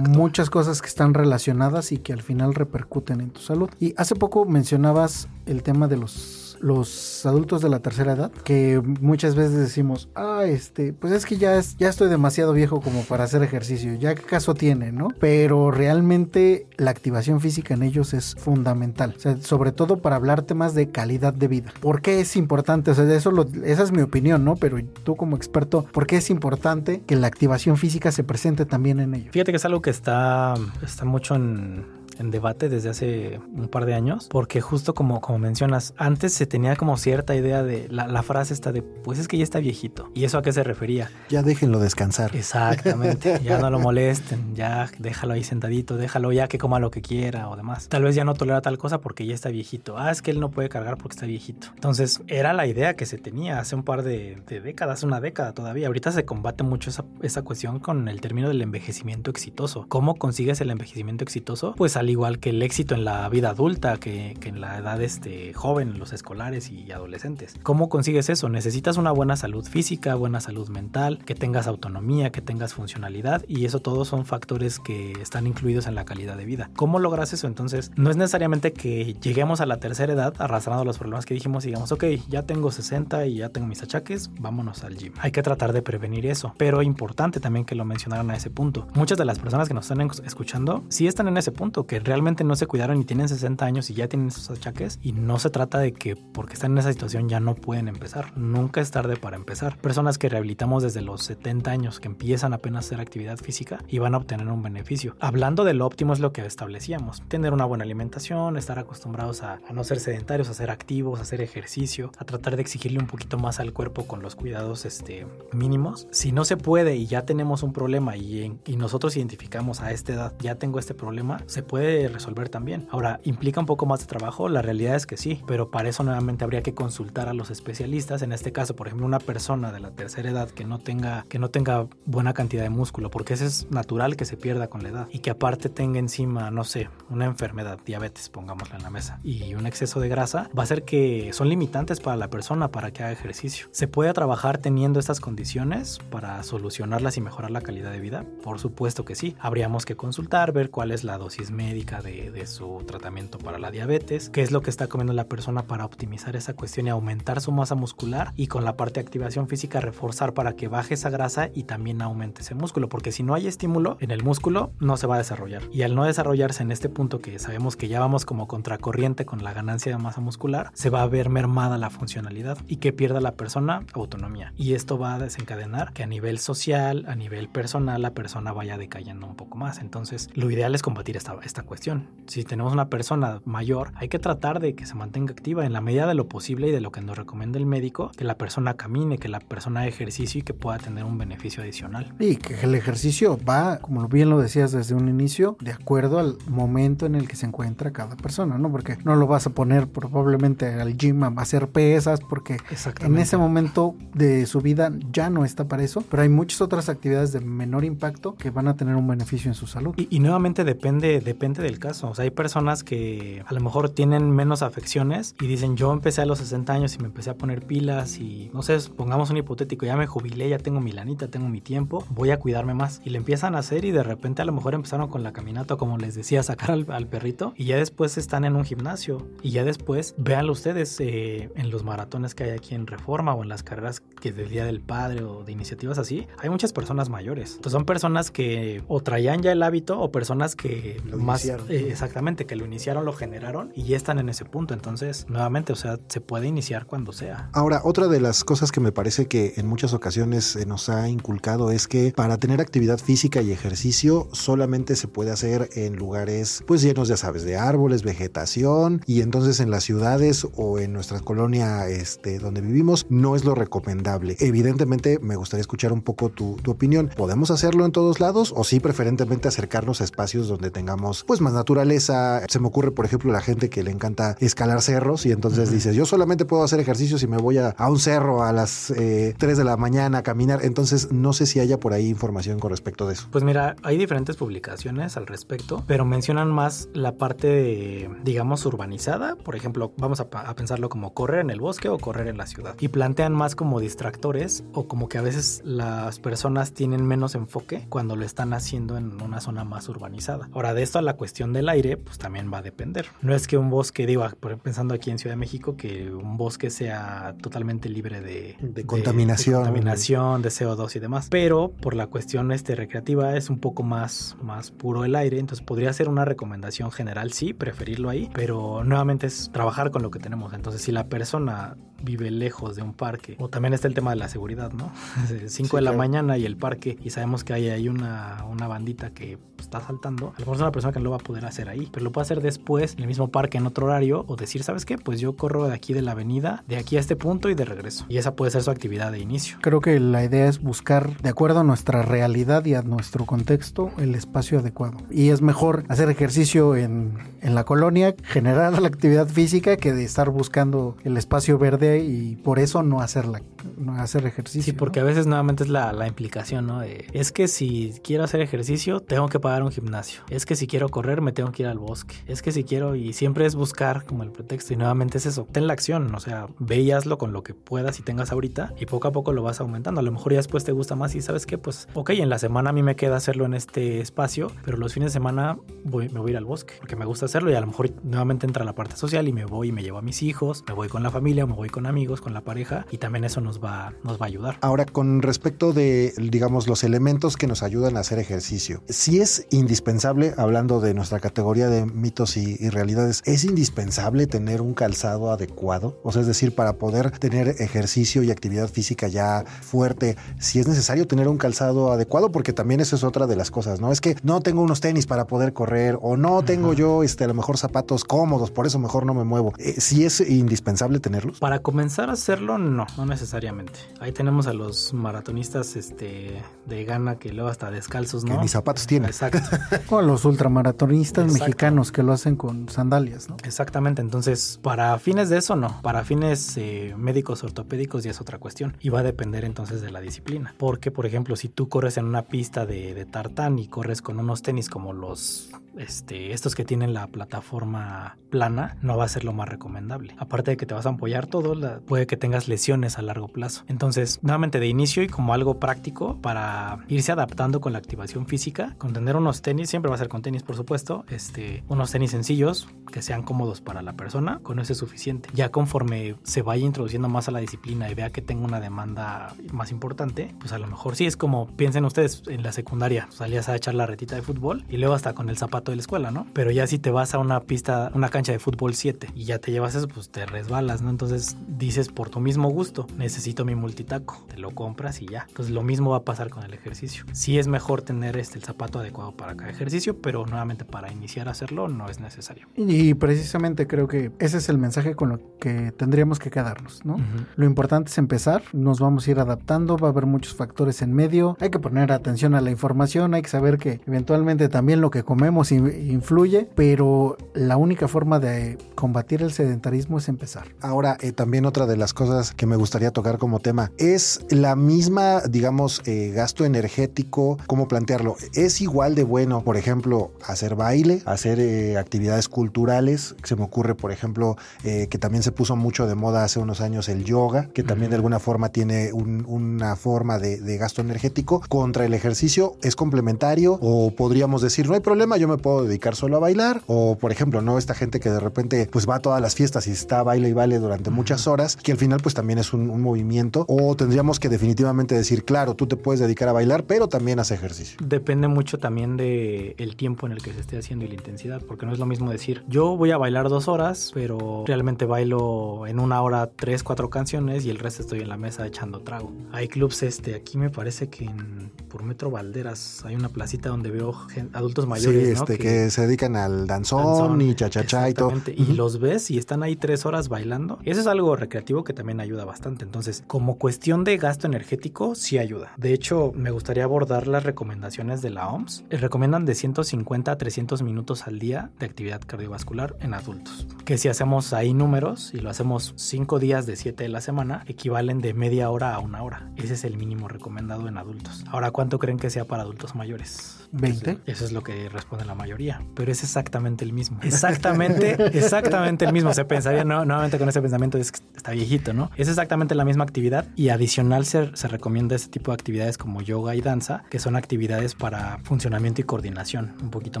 muchas cosas que están relacionadas y que al final repercuten en tu salud. Y hace poco mencionabas el tema de los los adultos de la tercera edad, que muchas veces decimos, ah, este, pues es que ya, es, ya estoy demasiado viejo como para hacer ejercicio, ya qué caso tiene, ¿no? Pero realmente la activación física en ellos es fundamental, sobre todo para hablar temas de calidad de vida. ¿Por qué es importante? O sea, eso esa es mi opinión, ¿no? Pero tú como experto, ¿por qué es importante que la activación física se presente también en ellos? Fíjate que es algo que está, está mucho en en debate desde hace un par de años, porque justo como, como mencionas, antes se tenía como cierta idea de la, la frase esta de, pues es que ya está viejito. ¿Y eso a qué se refería? Ya déjenlo descansar. Exactamente, ya no lo molesten, ya déjalo ahí sentadito, déjalo ya que coma lo que quiera o demás. Tal vez ya no tolera tal cosa porque ya está viejito. Ah, es que él no puede cargar porque está viejito. Entonces, era la idea que se tenía hace un par de, de décadas, una década todavía. Ahorita se combate mucho esa, esa cuestión con el término del envejecimiento exitoso. ¿Cómo consigues el envejecimiento exitoso? Pues al igual que el éxito en la vida adulta, que, en la edad este, joven, los escolares y adolescentes. ¿Cómo consigues eso? Necesitas una buena salud física, buena salud mental, que tengas autonomía, que tengas funcionalidad y eso todos son factores que están incluidos en la calidad de vida. ¿Cómo logras eso? Entonces, no es necesariamente que lleguemos a la tercera edad arrastrando los problemas que dijimos y digamos, ok, ya tengo 60 y ya tengo mis achaques, vámonos al gym. Hay que tratar de prevenir eso, pero importante también que lo mencionaran a ese punto. Muchas de las personas que nos están escuchando sí están en ese punto, que realmente no se cuidaron y tienen 60 años y ya tienen esos achaques y no se trata de que porque están en esa situación ya no pueden empezar. Nunca es tarde para empezar. Personas que rehabilitamos desde los 70 años que empiezan apenas a hacer actividad física y van a obtener un beneficio. Hablando de lo óptimo es lo que establecíamos. Tener una buena alimentación, estar acostumbrados a, no ser sedentarios, a ser activos, a hacer ejercicio, a tratar de exigirle un poquito más al cuerpo con los cuidados este, mínimos. Si no se puede y ya tenemos un problema y nosotros identificamos a esta edad, ya tengo este problema, se puede resolver también. Ahora, ¿implica un poco más de trabajo? La realidad es que sí, pero para eso nuevamente habría que consultar a los especialistas. En este caso, por ejemplo, una persona de la tercera edad que no tenga, que no tenga buena cantidad de músculo, porque eso es natural que se pierda con la edad y que aparte tenga encima, no sé, una enfermedad, diabetes, pongámosla en la mesa, y un exceso de grasa, va a ser que son limitantes para la persona para que haga ejercicio. ¿Se puede trabajar teniendo estas condiciones para solucionarlas y mejorar la calidad de vida? Por supuesto que sí. Habríamos que consultar, ver cuál es la dosis médica de, de su tratamiento para la diabetes, qué es lo que está comiendo la persona para optimizar esa cuestión y aumentar su masa muscular y con la parte de activación física reforzar para que baje esa grasa y también aumente ese músculo, porque si no hay estímulo en el músculo no se va a desarrollar. Y al no desarrollarse en este punto que sabemos que ya vamos como contracorriente con la ganancia de masa muscular, se va a ver mermada la funcionalidad y que pierda la persona autonomía. Y esto va a desencadenar que a nivel social, a nivel personal, la persona vaya decayendo un poco más. Entonces, lo ideal es combatir esta, esta cuestión. Si tenemos una persona mayor, hay que tratar de que se mantenga activa en la medida de lo posible y de lo que nos recomienda el médico, que la persona camine, que la persona haga ejercicio y que pueda tener un beneficio adicional. Y que el ejercicio va, como bien lo decías desde un inicio, de acuerdo al momento en el que se encuentra cada persona, ¿no? Porque no lo vas a poner probablemente al gym a hacer pesas, porque en ese momento de su vida ya no está para eso, pero hay muchas otras actividades de menor impacto que van a tener un beneficio en su salud. Y, y nuevamente depende, depende del caso. O sea, hay personas que a lo mejor tienen menos afecciones y dicen, yo empecé a los 60 años y me empecé a poner pilas y, no sé, pongamos un hipotético, ya me jubilé, ya tengo mi lanita, tengo mi tiempo, voy a cuidarme más. Y le empiezan a hacer y de repente a lo mejor empezaron con la caminata, como les decía, sacar al, al perrito y ya después están en un gimnasio y ya después véanlo ustedes eh, en los maratones que hay aquí en Reforma o en las carreras que del Día del Padre o de iniciativas así, hay muchas personas mayores. Entonces son personas que o traían ya el hábito o personas que más eh, exactamente que lo iniciaron, lo generaron y ya están en ese punto. Entonces, nuevamente, o sea, se puede iniciar cuando sea. Ahora, otra de las cosas que me parece que en muchas ocasiones se nos ha inculcado es que para tener actividad física y ejercicio solamente se puede hacer en lugares pues llenos, ya sabes, de árboles, vegetación y entonces en las ciudades o en nuestra colonia este, donde vivimos no es lo recomendable. Evidentemente me gustaría escuchar un poco tu, tu opinión. ¿Podemos hacerlo en todos lados o sí preferentemente acercarnos a espacios donde tengamos pues más naturaleza? Se me ocurre por ejemplo la gente que le encanta escalar cerros y entonces dices yo solamente puedo hacer ejercicio si me voy a, a un cerro a las eh, 3 de la mañana a caminar. Entonces no sé si haya por ahí información con respecto de eso. Pues mira, hay diferentes publicaciones al respecto, pero mencionan más la parte, de, digamos, urbanizada. Por ejemplo, vamos a, a pensarlo como correr en el bosque o correr en la ciudad. Y plantean más como distractores o como que a veces las personas tienen menos enfoque cuando lo están haciendo en una zona más urbanizada. Ahora, de esto a la cuestión del aire, pues también va a depender. No es que un bosque, digo, por- pensando aquí en Ciudad de México, que un bosque sea totalmente libre de, De contaminación. de contaminación, de CO2 y demás. Pero por la cuestión este, recreativa es un poco más, más puro el aire. Entonces podría ser una recomendación general, sí, preferirlo ahí. Pero nuevamente es trabajar con lo que tenemos. Entonces si la persona vive lejos de un parque, o también está el tema de la seguridad, ¿no? 5 Sí, de la claro. mañana y el parque, y sabemos que hay ahí una, una bandita que está saltando. A lo mejor es una persona que no lo va a poder hacer ahí, pero lo puede hacer después en el mismo parque, en otro horario, o decir, ¿sabes qué? Pues yo corro de aquí de la avenida, de aquí a este punto y de regreso. Y esa puede ser su actividad de inicio. Creo que la idea es buscar, de acuerdo a nuestra realidad y a nuestro contexto, el espacio adecuado. Y es mejor hacer ejercicio en, en la colonia, generar la actividad física, que de estar buscando el espacio verde y por eso no hacerla, no hacer ejercicio. Sí, porque ¿no? a veces nuevamente es la, la implicación, ¿no? De, es que si quiero hacer ejercicio, tengo que pagar un gimnasio. Es que si quiero correr, me tengo que ir al bosque. Es que si quiero, y siempre es buscar como el pretexto. Y nuevamente es eso, ten la acción, o sea, ve y hazlo con lo que puedas y tengas ahorita, y poco a poco lo vas aumentando. A lo mejor ya después te gusta más y sabes que, pues, ok, en la semana a mí me queda hacerlo en este espacio, pero los fines de semana voy, me voy a ir al bosque, porque me gusta hacerlo y a lo mejor nuevamente entra la parte social y me voy y me llevo a mis hijos, me voy con la familia, me voy con amigos, con la pareja, y también eso nos va, nos va a ayudar. Ahora, con respecto de, digamos, los elementos que nos ayudan a hacer ejercicio, si es indispensable, hablando de nuestra categoría de mitos y, y realidades, ¿es indispensable tener un calzado adecuado? O sea, es decir, para poder tener ejercicio y actividad física ya fuerte, si es necesario tener un calzado adecuado, porque también eso es otra de las cosas, ¿no? Es que no tengo unos tenis para poder correr o no tengo yo este, a lo mejor zapatos cómodos, por eso mejor no me muevo. Eh, ¿Sí es indispensable tenerlos? Para comenzar a hacerlo, no, no necesariamente. Ahí tenemos a los maratonistas este, de gana que luego hasta descalzos, ¿no? Que ni zapatos tienen. Exacto. O los ultramaratonistas Exacto. mexicanos que lo hacen con sandalias, ¿no? Exactamente, entonces para fines de eso no, para fines eh, médicos ortopédicos ya es otra cuestión y va a depender entonces de la disciplina, porque por ejemplo si tú corres en una pista de, de tartán y corres con unos tenis como los este, estos que tienen la plataforma plana, no va a ser lo más recomendable. Aparte de que te vas a apoyar todo, la- puede que tengas lesiones a largo plazo. Entonces, nuevamente de inicio y como algo práctico para irse adaptando con la activación física, con tener unos tenis, siempre va a ser con tenis por supuesto, este, unos tenis sencillos que sean cómodos para la persona, con eso es suficiente. Ya conforme se vaya introduciendo más a la disciplina y vea que tengo una demanda más importante, pues a lo mejor sí es como piensen ustedes en la secundaria, salías a echar la retita de fútbol y luego hasta con el zapato de la escuela, ¿no? Pero ya si te vas a una pista, una cancha de fútbol 7 y ya te llevas eso, pues te resbalas, ¿no? Entonces dices por tu mismo gusto, necesito mi multitaco, te lo compras y ya. Entonces lo mismo va a pasar con el ejercicio. Sí es mejor tener este el zapato adecuado para cada ejercicio, pero nuevamente para iniciar a hacerlo no es necesario. Y precisamente creo que ese es el mensaje con lo que tendríamos que quedarnos, ¿no? Lo importante es empezar, nos vamos a ir adaptando, va a haber muchos factores en medio, hay que poner atención a la información, hay que saber que eventualmente también lo que comemos in- influye, pero la única forma de combatir el sedentarismo es empezar. Ahora, eh, también otra de las cosas que me gustaría tocar como tema es la misma, digamos, eh, gasto energético, ¿cómo plantearlo? ¿Es igual de bueno, por ejemplo, hacer baile, hacer eh, actividades culturales? Se me ocurre, por ejemplo, que también se puso mucho de moda hace unos años el yoga, que también de alguna forma tiene un- una forma de, de gasto energético contra el ejercicio. ¿Es complementario? O podríamos decir, no hay problema, yo me puedo dedicar solo a bailar. O, por ejemplo, ¿no? Esta gente que de repente pues va a todas las fiestas y está baile y baile durante muchas horas, que al final pues también es un, un movimiento. O tendríamos que definitivamente decir, claro, tú te puedes dedicar a bailar, pero también haz ejercicio. Depende mucho también de el tiempo en el que se esté haciendo y la intensidad, porque no es lo mismo decir, yo voy a bailar dos horas, pero realmente bailo en una hora tres, cuatro canciones y el resto estoy en la mesa echando trago. Hay clubs, este, aquí me parece que en, por Metro Valderas hay una placita donde veo adultos mayores, sí, ¿no? Este, que... se dedican al danzón, danzón, y chachachá y todo. Y los ves y están ahí tres horas bailando. Eso es algo recreativo que también ayuda bastante. Entonces, como cuestión de gasto energético, sí ayuda. De hecho, me gustaría abordar las recomendaciones de la OMS. Eh, Recomiendan de 150 a 300 minutos al día de actividad cardiovascular en adultos. Que si hacemos ahí números y lo hacemos 5 días de 7 de la semana, equivalen de media hora a una hora. Ese es el mínimo recomendado en adultos. Ahora, ¿cuánto creen que sea para adultos mayores? 20. Eso es lo que responde la mayoría, pero es exactamente el mismo. Exactamente, exactamente el mismo. Se pensaría no, nuevamente con ese pensamiento es que está viejito, ¿no? Es exactamente la misma actividad y adicional se, se recomienda este tipo de actividades como yoga y danza, que son actividades para funcionamiento y coordinación, un poquito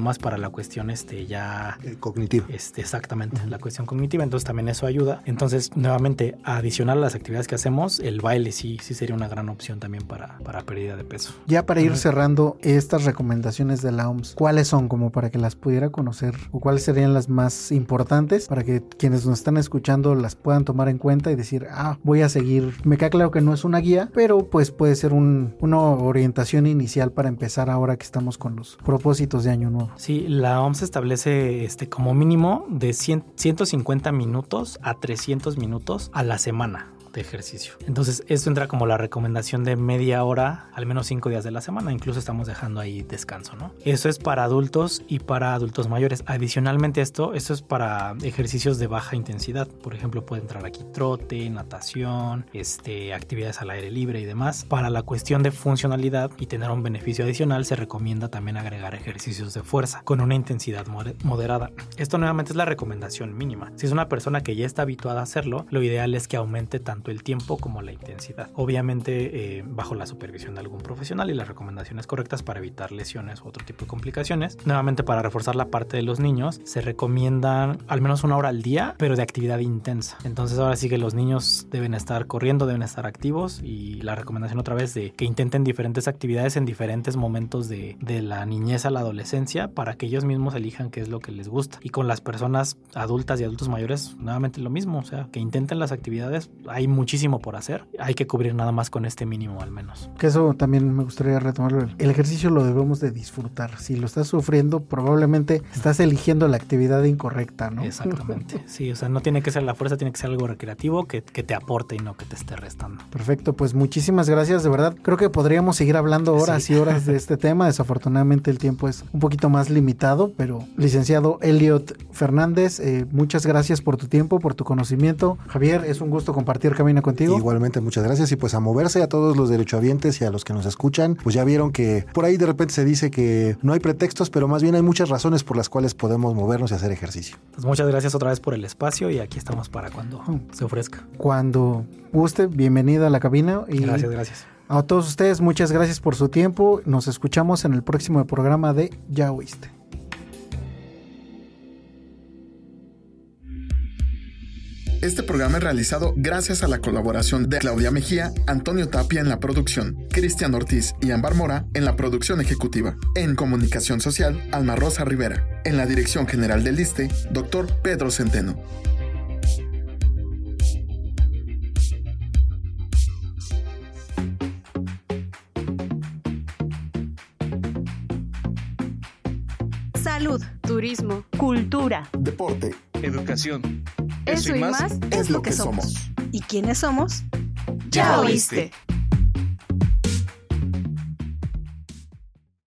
más para la cuestión este ya Eh, cognitivo. este, exactamente, la cuestión cognitiva. Entonces también eso ayuda. Entonces, nuevamente, adicional a las actividades que hacemos, el baile sí, sí sería una gran opción también para, para pérdida de peso. Ya para ir cerrando estas recomendaciones de la OMS, ¿cuáles son como para que las pudiera conocer o cuáles serían las más importantes para que quienes nos están escuchando las puedan tomar en cuenta y decir, ah, voy a seguir? Me queda claro que no es una guía, pero pues puede ser un- una orientación inicial para empezar ahora que estamos con los propósitos de año nuevo. Sí, la OMS establece este como mínimo de 100 150 minutos a 300 minutos a la semana de ejercicio. Entonces, esto entra como la recomendación de media hora, al menos cinco días de la semana. Incluso estamos dejando ahí descanso, ¿no? Eso es para adultos y para adultos mayores. Adicionalmente esto, esto es para ejercicios de baja intensidad. Por ejemplo, puede entrar aquí trote, natación, este, actividades al aire libre y demás. Para la cuestión de funcionalidad y tener un beneficio adicional, se recomienda también agregar ejercicios de fuerza con una intensidad moderada. Esto nuevamente es la recomendación mínima. Si es una persona que ya está habituada a hacerlo, lo ideal es que aumente tanto tanto el tiempo como la intensidad. Obviamente eh, bajo la supervisión de algún profesional y las recomendaciones correctas para evitar lesiones u otro tipo de complicaciones. Nuevamente para reforzar la parte de los niños se recomiendan al menos una hora al día, pero de actividad intensa. Entonces ahora sí que los niños deben estar corriendo, deben estar activos y la recomendación otra vez de que intenten diferentes actividades en diferentes momentos de, de la niñez a la adolescencia para que ellos mismos elijan qué es lo que les gusta. Y con las personas adultas y adultos mayores, nuevamente lo mismo, o sea, que intenten las actividades, hay muchísimo por hacer, hay que cubrir nada más con este mínimo al menos. Que eso también me gustaría retomarlo. El ejercicio lo debemos de disfrutar. Si lo estás sufriendo, probablemente estás eligiendo la actividad incorrecta, ¿no? Exactamente. Sí, o sea, no tiene que ser la fuerza, tiene que ser algo recreativo que, que te aporte y no que te esté restando. Perfecto, pues muchísimas gracias, de verdad. Creo que podríamos seguir hablando horas sí. y horas de este tema. Desafortunadamente el tiempo es un poquito más limitado, pero licenciado Elliot Fernández, eh, muchas gracias por tu tiempo, por tu conocimiento. Javier, es un gusto compartir camino contigo. Igualmente, muchas gracias y pues a moverse a todos los derechohabientes y a los que nos escuchan, pues ya vieron que por ahí de repente se dice que no hay pretextos, pero más bien hay muchas razones por las cuales podemos movernos y hacer ejercicio. Pues muchas gracias otra vez por el espacio y aquí estamos para cuando se ofrezca. Cuando guste, bienvenida a la cabina. Y gracias, gracias. A todos ustedes, muchas gracias por su tiempo. Nos escuchamos en el próximo programa de Ya Oíste. Este programa es realizado gracias a la colaboración de Claudia Mejía, Antonio Tapia en la producción, Cristian Ortiz y Ambar Mora en la producción ejecutiva. En comunicación social, Alma Rosa Rivera. En la dirección general del ISTE, doctor Pedro Centeno. Salud, turismo, cultura, deporte, educación. Eso, y más, es lo que somos. ¿Y quiénes somos? Ya oíste.